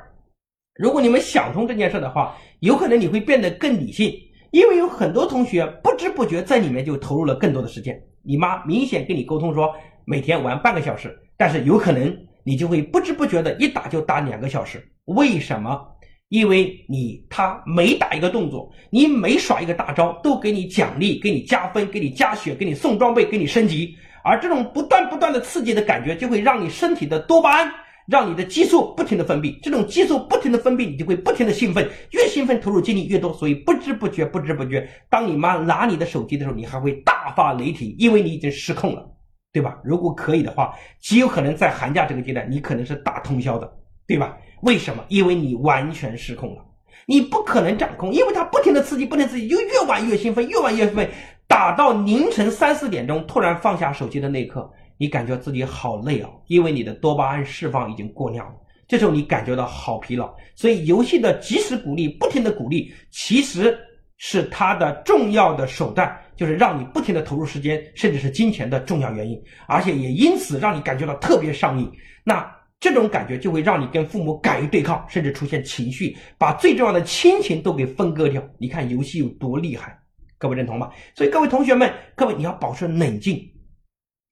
S1: 如果你们想通这件事的话，有可能你会变得更理性。因为有很多同学不知不觉在里面就投入了更多的时间。你妈明显跟你沟通说每天玩半个小时，但是有可能你就会不知不觉的一打就打两个小时。为什么？因为你他每打一个动作，你每耍一个大招，都给你奖励、给你加分、给你加血、给你送装备、给你升级，而这种不断不断的刺激的感觉，就会让你身体的多巴胺。让你的激素不停的分泌，这种激素不停的分泌，你就会不停的兴奋，越兴奋投入精力越多，所以不知不觉，不知不觉，当你妈拿你的手机的时候，你还会大发雷霆，因为你已经失控了，对吧？如果可以的话，极有可能在寒假这个阶段，你可能是打通宵的，对吧？为什么？因为你完全失控了，你不可能掌控，因为它不停的刺激，不停刺激，就越玩越兴奋，越玩越兴奋，打到凌晨三四点钟，突然放下手机的那一刻。你感觉自己好累啊，因为你的多巴胺释放已经过量了。这时候你感觉到好疲劳，所以游戏的及时鼓励、不停的鼓励，其实是它的重要的手段，就是让你不停的投入时间，甚至是金钱的重要原因，而且也因此让你感觉到特别上瘾。那这种感觉就会让你跟父母敢于对抗，甚至出现情绪，把最重要的亲情都给分割掉。你看游戏有多厉害，各位认同吗？所以各位同学们，各位你要保持冷静。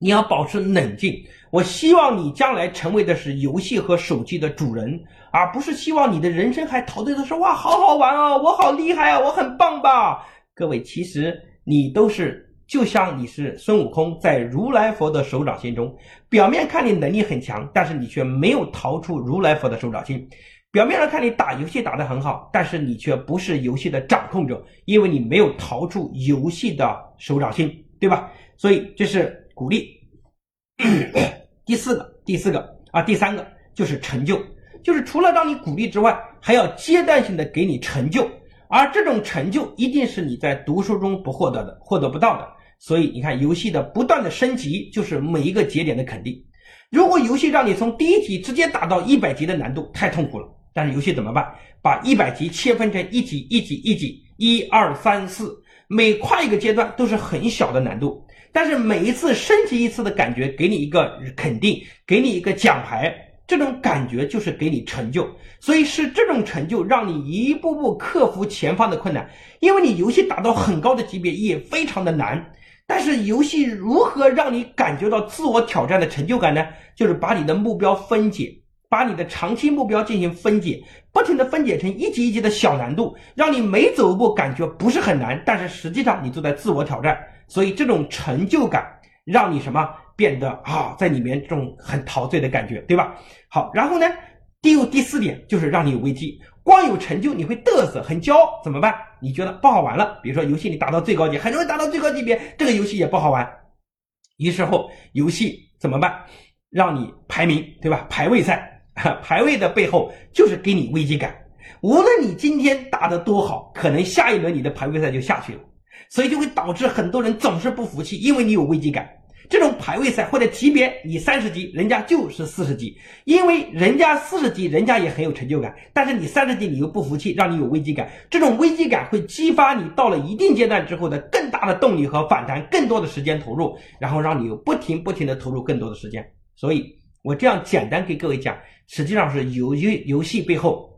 S1: 你要保持冷静。我希望你将来成为的是游戏和手机的主人，而不是希望你的人生还陶醉的说哇，好好玩哦，我好厉害啊，我很棒吧？各位，其实你都是就像你是孙悟空，在如来佛的手掌心中，表面看你能力很强，但是你却没有逃出如来佛的手掌心；表面上看你打游戏打得很好，但是你却不是游戏的掌控者，因为你没有逃出游戏的手掌心，对吧？所以这是。鼓励，第四个，第四个啊，第三个就是成就，就是除了让你鼓励之外，还要阶段性的给你成就，而这种成就一定是你在读书中不获得的，获得不到的。所以你看，游戏的不断的升级，就是每一个节点的肯定。如果游戏让你从第一级直接打到一百级的难度，太痛苦了。但是游戏怎么办？把一百级切分成一级一级一级，一二三四，每跨一个阶段都是很小的难度。但是每一次升级一次的感觉，给你一个肯定，给你一个奖牌，这种感觉就是给你成就。所以是这种成就让你一步步克服前方的困难。因为你游戏达到很高的级别也非常的难。但是游戏如何让你感觉到自我挑战的成就感呢？就是把你的目标分解，把你的长期目标进行分解，不停的分解成一级一级的小难度，让你每走一步感觉不是很难，但是实际上你都在自我挑战。所以这种成就感让你什么变得啊，在里面这种很陶醉的感觉，对吧？好，然后呢，第五第四点就是让你有危机。光有成就你会嘚瑟，很骄傲，怎么办？你觉得不好玩了？比如说游戏你达到最高级，很容易达到最高级别，这个游戏也不好玩。于是后游戏怎么办？让你排名，对吧？排位赛，排位的背后就是给你危机感。无论你今天打得多好，可能下一轮你的排位赛就下去了。所以就会导致很多人总是不服气，因为你有危机感。这种排位赛或者级别，你三十级，人家就是四十级，因为人家四十级，人家也很有成就感。但是你三十级，你又不服气，让你有危机感。这种危机感会激发你到了一定阶段之后的更大的动力和反弹，更多的时间投入，然后让你有不停不停的投入更多的时间。所以我这样简单给各位讲，实际上是游游游戏背后，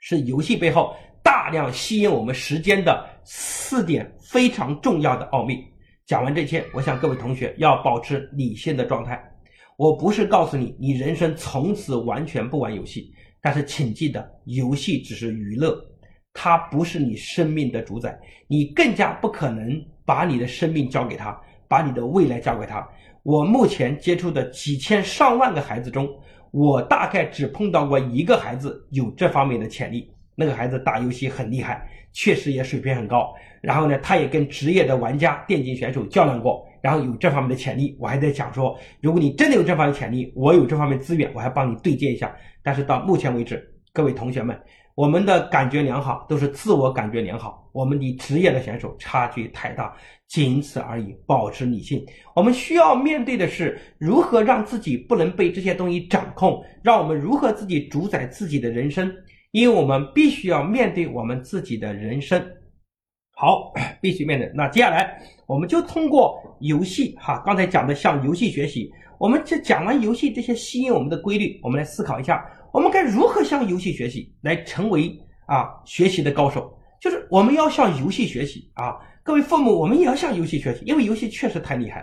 S1: 是游戏背后。大量吸引我们时间的四点非常重要的奥秘。讲完这些，我想各位同学要保持理性的状态。我不是告诉你，你人生从此完全不玩游戏，但是请记得，游戏只是娱乐，它不是你生命的主宰。你更加不可能把你的生命交给他，把你的未来交给他。我目前接触的几千上万个孩子中，我大概只碰到过一个孩子有这方面的潜力。那个孩子打游戏很厉害，确实也水平很高。然后呢，他也跟职业的玩家、电竞选手较量过，然后有这方面的潜力。我还在想说，如果你真的有这方面潜力，我有这方面资源，我还帮你对接一下。但是到目前为止，各位同学们，我们的感觉良好都是自我感觉良好，我们离职业的选手差距太大，仅此而已。保持理性，我们需要面对的是如何让自己不能被这些东西掌控，让我们如何自己主宰自己的人生，因为我们必须要面对我们自己的人生。好，必须面对。那接下来我们就通过游戏，哈，刚才讲的向游戏学习，我们这讲完游戏这些吸引我们的规律，我们来思考一下，我们该如何向游戏学习，来成为。啊，学习的高手就是我们要向游戏学习啊！各位父母，我们也要向游戏学习，因为游戏确实太厉害，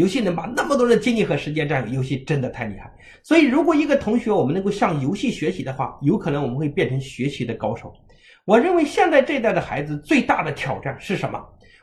S1: 游戏能把那么多的精力和时间占用，游戏真的太厉害。所以，如果一个同学我们能够向游戏学习的话，有可能我们会变成学习的高手。我认为现在这一代的孩子最大的挑战是什么？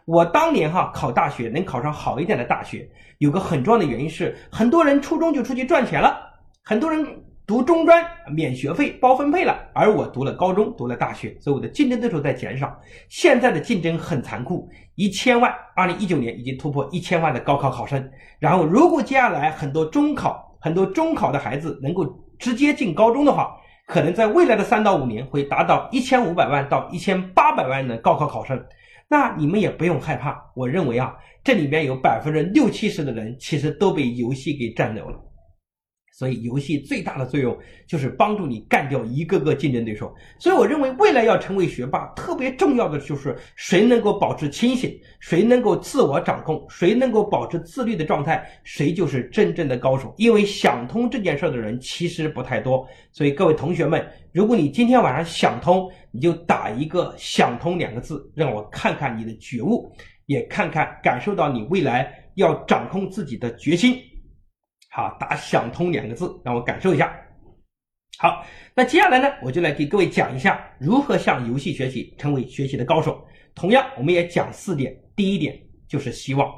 S1: 我当年哈考大学能考上好一点的大学，有个很重要的原因是，很多人初中就出去赚钱了，很多人。读中专免学费包分配了，而我读了高中，读了大学，所以我的竞争对手在减少。现在的竞争很残酷，一千万，二零一九年已经突破一千万的高考考生。然后，如果接下来很多中考、很多中考的孩子能够直接进高中的话，可能在未来的三到五年会达到一千五百万到一千八百万的高考考生。那你们也不用害怕，我认为啊，这里面有百分之六七十的人其实都被游戏给占有了。所以，游戏最大的作用就是帮助你干掉一个个竞争对手。所以，我认为未来要成为学霸，特别重要的就是谁能够保持清醒，谁能够自我掌控，谁能够保持自律的状态，谁就是真正的高手。因为想通这件事的人其实不太多。所以，各位同学们，如果你今天晚上想通，你就打一个“想通”两个字，让我看看你的觉悟，也看看感受到你未来要掌控自己的决心。好，打“想通”两个字，让我感受一下。好，那接下来呢，我就来给各位讲一下如何向游戏学习，成为学习的高手。同样，我们也讲四点。第一点就是希望。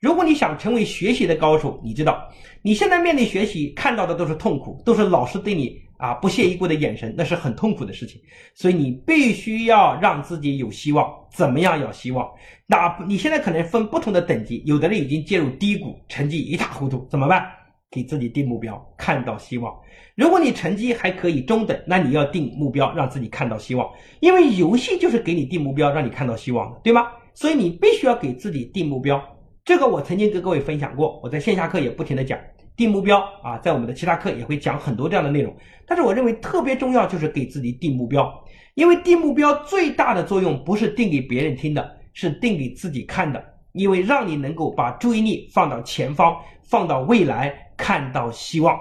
S1: 如果你想成为学习的高手，你知道你现在面对学习看到的都是痛苦，都是老师对你啊不屑一顾的眼神，那是很痛苦的事情。所以你必须要让自己有希望。怎么样有希望？那你现在可能分不同的等级，有的人已经进入低谷，成绩一塌糊涂，怎么办？给自己定目标，看到希望。如果你成绩还可以中等，那你要定目标，让自己看到希望。因为游戏就是给你定目标，让你看到希望的，对吗？所以你必须要给自己定目标。这个我曾经跟各位分享过，我在线下课也不停的讲定目标啊，在我们的其他课也会讲很多这样的内容。但是我认为特别重要就是给自己定目标，因为定目标最大的作用不是定给别人听的，是定给自己看的。因为让你能够把注意力放到前方，放到未来，看到希望，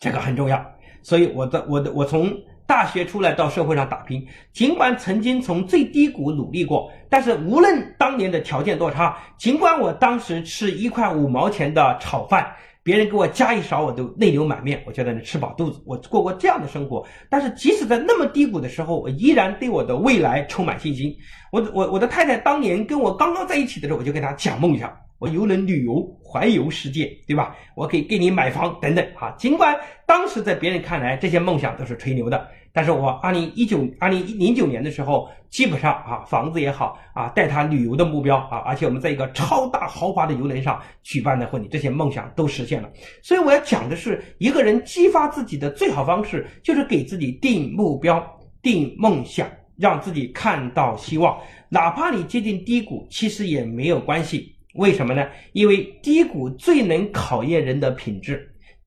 S1: 这个很重要。所以我的我的我从大学出来到社会上打拼，尽管曾经从最低谷努力过，但是无论当年的条件多差，尽管我当时吃一块五毛钱的炒饭。别人给我加一勺，我都泪流满面。我觉得能吃饱肚子，我过过这样的生活。但是即使在那么低谷的时候，我依然对我的未来充满信心。我我我的太太当年跟我刚刚在一起的时候，我就跟她讲梦想。我游轮旅游环游世界，对吧？我可以给你买房等等啊。尽管当时在别人看来这些梦想都是吹牛的，但是我二零一九、二零零九年的时候，基本上啊，房子也好啊，带他旅游的目标啊，而且我们在一个超大豪华的游轮上举办的婚礼，这些梦想都实现了。所以我要讲的是，一个人激发自己的最好方式，就是给自己定目标、定梦想，让自己看到希望。哪怕你接近低谷，其实也没有关系。为什么呢？因为低谷最能考验人的品质，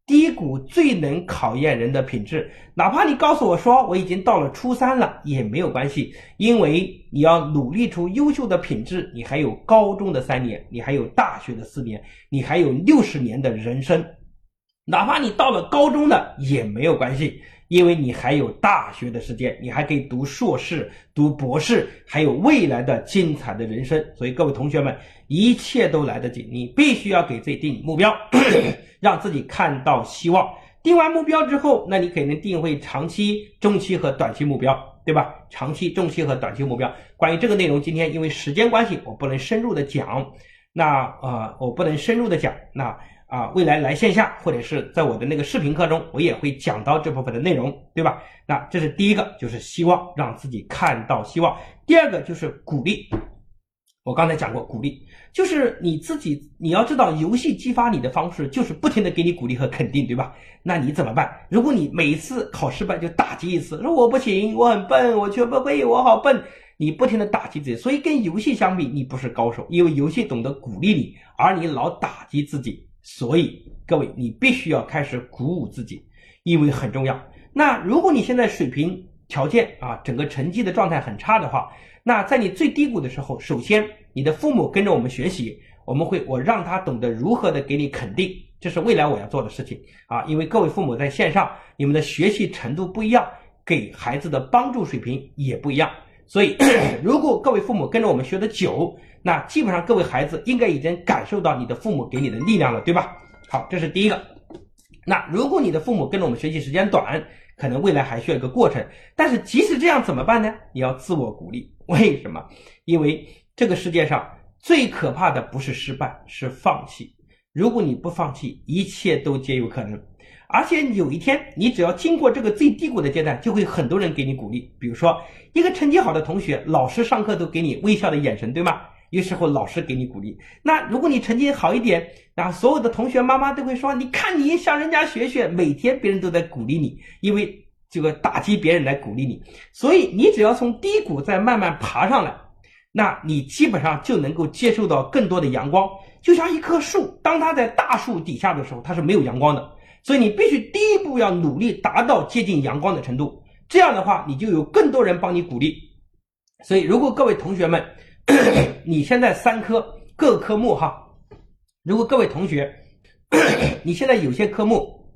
S1: 低谷最能考验人的品质。哪怕你告诉我说我已经到了初三了，也没有关系，因为你要努力出优秀的品质，你还有高中的三年，你还有大学的四年，你还有六十年的人生。哪怕你到了高中了也没有关系。因为你还有大学的时间，你还可以读硕士、读博士，还有未来的精彩的人生。所以各位同学们，一切都来得及。你必须要给自己定目标，让自己看到希望。定完目标之后，那你可能定会长期、中期和短期目标，对吧？长期、中期和短期目标。关于这个内容，今天因为时间关系，我不能深入的讲。那呃，我不能深入的讲。那。啊，未来来线下或者是在我的那个视频课中，我也会讲到这部分的内容，对吧？那这是第一个，就是希望让自己看到希望。第二个就是鼓励。我刚才讲过，鼓励就是你自己，你要知道，游戏激发你的方式就是不停的给你鼓励和肯定，对吧？那你怎么办？如果你每次考失败就打击一次，说我不行，我很笨，我学不会，我好笨。你不停的打击自己，所以跟游戏相比，你不是高手，因为游戏懂得鼓励你，而你老打击自己。所以各位，你必须要开始鼓舞自己，因为很重要。那如果你现在水平条件啊，整个成绩的状态很差的话，那在你最低谷的时候，首先你的父母跟着我们学习，我们会我让他懂得如何的给你肯定，这是未来我要做的事情啊。因为各位父母在线上，你们的学习程度不一样，给孩子的帮助水平也不一样。所以，如果各位父母跟着我们学的久，那基本上各位孩子应该已经感受到你的父母给你的力量了，对吧？好，这是第一个。那如果你的父母跟着我们学习时间短，可能未来还需要一个过程。但是即使这样怎么办呢？你要自我鼓励。为什么？因为这个世界上最可怕的不是失败，是放弃。如果你不放弃，一切都皆有可能。而且有一天，你只要经过这个最低谷的阶段，就会很多人给你鼓励。比如说，一个成绩好的同学，老师上课都给你微笑的眼神，对吗？有时候老师给你鼓励。那如果你成绩好一点，然后所有的同学妈妈都会说：“你看你向人家学学。”每天别人都在鼓励你，因为这个打击别人来鼓励你。所以你只要从低谷再慢慢爬上来，那你基本上就能够接受到更多的阳光。就像一棵树，当它在大树底下的时候，它是没有阳光的。所以你必须第一步要努力达到接近阳光的程度，这样的话你就有更多人帮你鼓励。所以如果各位同学们，你现在三科各科目哈，如果各位同学 你现在有些科目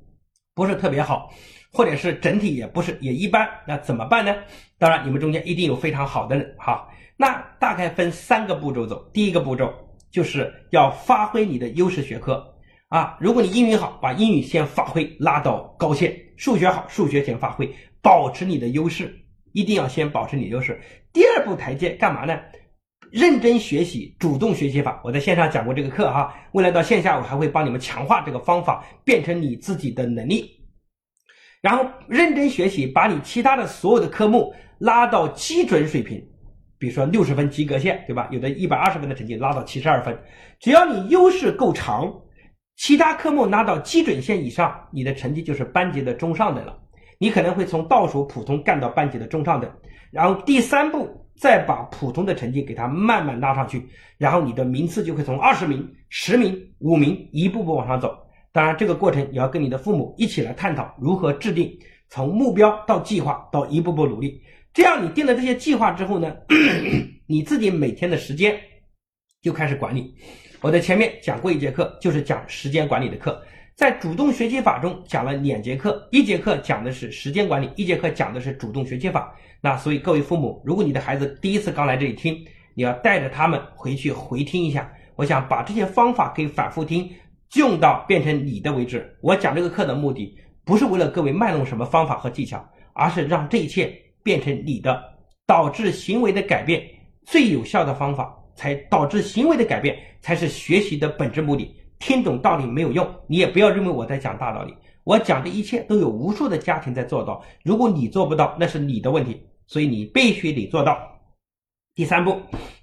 S1: 不是特别好，或者是整体也不是也一般，那怎么办呢？当然你们中间一定有非常好的人哈，那大概分三个步骤走。第一个步骤就是要发挥你的优势学科。啊，如果你英语好，把英语先发挥拉到高线；数学好，数学先发挥，保持你的优势，一定要先保持你优势。第二步台阶干嘛呢？认真学习，主动学习法。我在线上讲过这个课哈，未来到线下我还会帮你们强化这个方法，变成你自己的能力。然后认真学习，把你其他的所有的科目拉到基准水平，比如说六十分及格线，对吧？有的一百二十分的成绩拉到七十二分，只要你优势够长。其他科目拉到基准线以上，你的成绩就是班级的中上等了。你可能会从倒数普通干到班级的中上等，然后第三步再把普通的成绩给它慢慢拉上去，然后你的名次就会从二十名、十名、五名一步步往上走。当然，这个过程也要跟你的父母一起来探讨如何制定，从目标到计划到一步步努力。这样你定了这些计划之后呢，你自己每天的时间就开始管理。我在前面讲过一节课，就是讲时间管理的课，在主动学习法中讲了两节课，一节课讲的是时间管理，一节课讲的是主动学习法。那所以各位父母，如果你的孩子第一次刚来这里听，你要带着他们回去回听一下。我想把这些方法可以反复听，用到变成你的为止。我讲这个课的目的，不是为了各位卖弄什么方法和技巧，而是让这一切变成你的，导致行为的改变最有效的方法。才导致行为的改变，才是学习的本质目的。听懂道理没有用，你也不要认为我在讲大道理。我讲的一切都有无数的家庭在做到。如果你做不到，那是你的问题。所以你必须得做到。第三步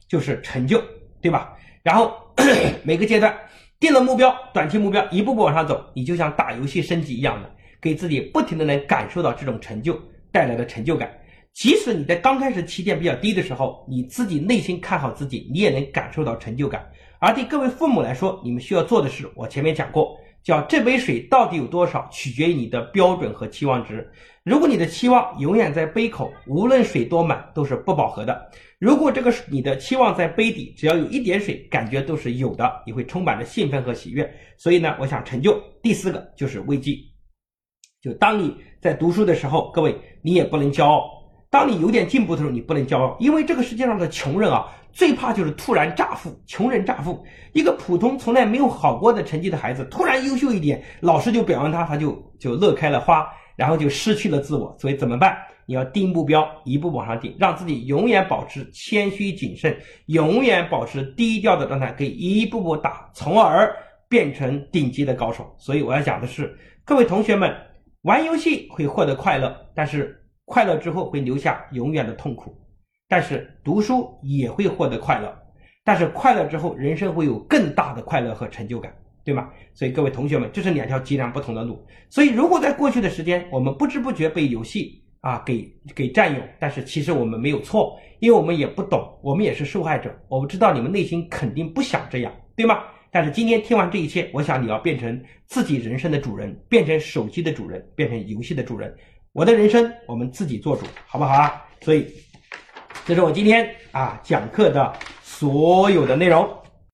S1: 就是成就，对吧？然后 每个阶段定了目标，短期目标一步步往上走，你就像打游戏升级一样的，给自己不停的能感受到这种成就带来的成就感。即使你在刚开始起点比较低的时候，你自己内心看好自己，你也能感受到成就感。而对各位父母来说，你们需要做的是，我前面讲过，叫这杯水到底有多少，取决于你的标准和期望值。如果你的期望永远在杯口，无论水多满都是不饱和的；如果这个你的期望在杯底，只要有一点水，感觉都是有的，你会充满着兴奋和喜悦。所以呢，我想成就第四个就是危机，就当你在读书的时候，各位你也不能骄傲。当你有点进步的时候，你不能骄傲，因为这个世界上的穷人啊，最怕就是突然乍富。穷人乍富，一个普通从来没有好过的成绩的孩子，突然优秀一点，老师就表扬他，他就就乐开了花，然后就失去了自我。所以怎么办？你要定目标，一步往上定，让自己永远保持谦虚谨慎，永远保持低调的状态，可以一步步打，从而变成顶级的高手。所以我要讲的是，各位同学们，玩游戏会获得快乐，但是。快乐之后会留下永远的痛苦，但是读书也会获得快乐，但是快乐之后人生会有更大的快乐和成就感，对吗？所以各位同学们，这是两条截然不同的路。所以如果在过去的时间，我们不知不觉被游戏啊给给占有，但是其实我们没有错，因为我们也不懂，我们也是受害者，我们知道你们内心肯定不想这样，对吗？但是今天听完这一切，我想你要变成自己人生的主人，变成手机的主人，变成游戏的主人。我的人生我们自己做主，好不好啊？所以，这是我今天啊讲课的所有的内容。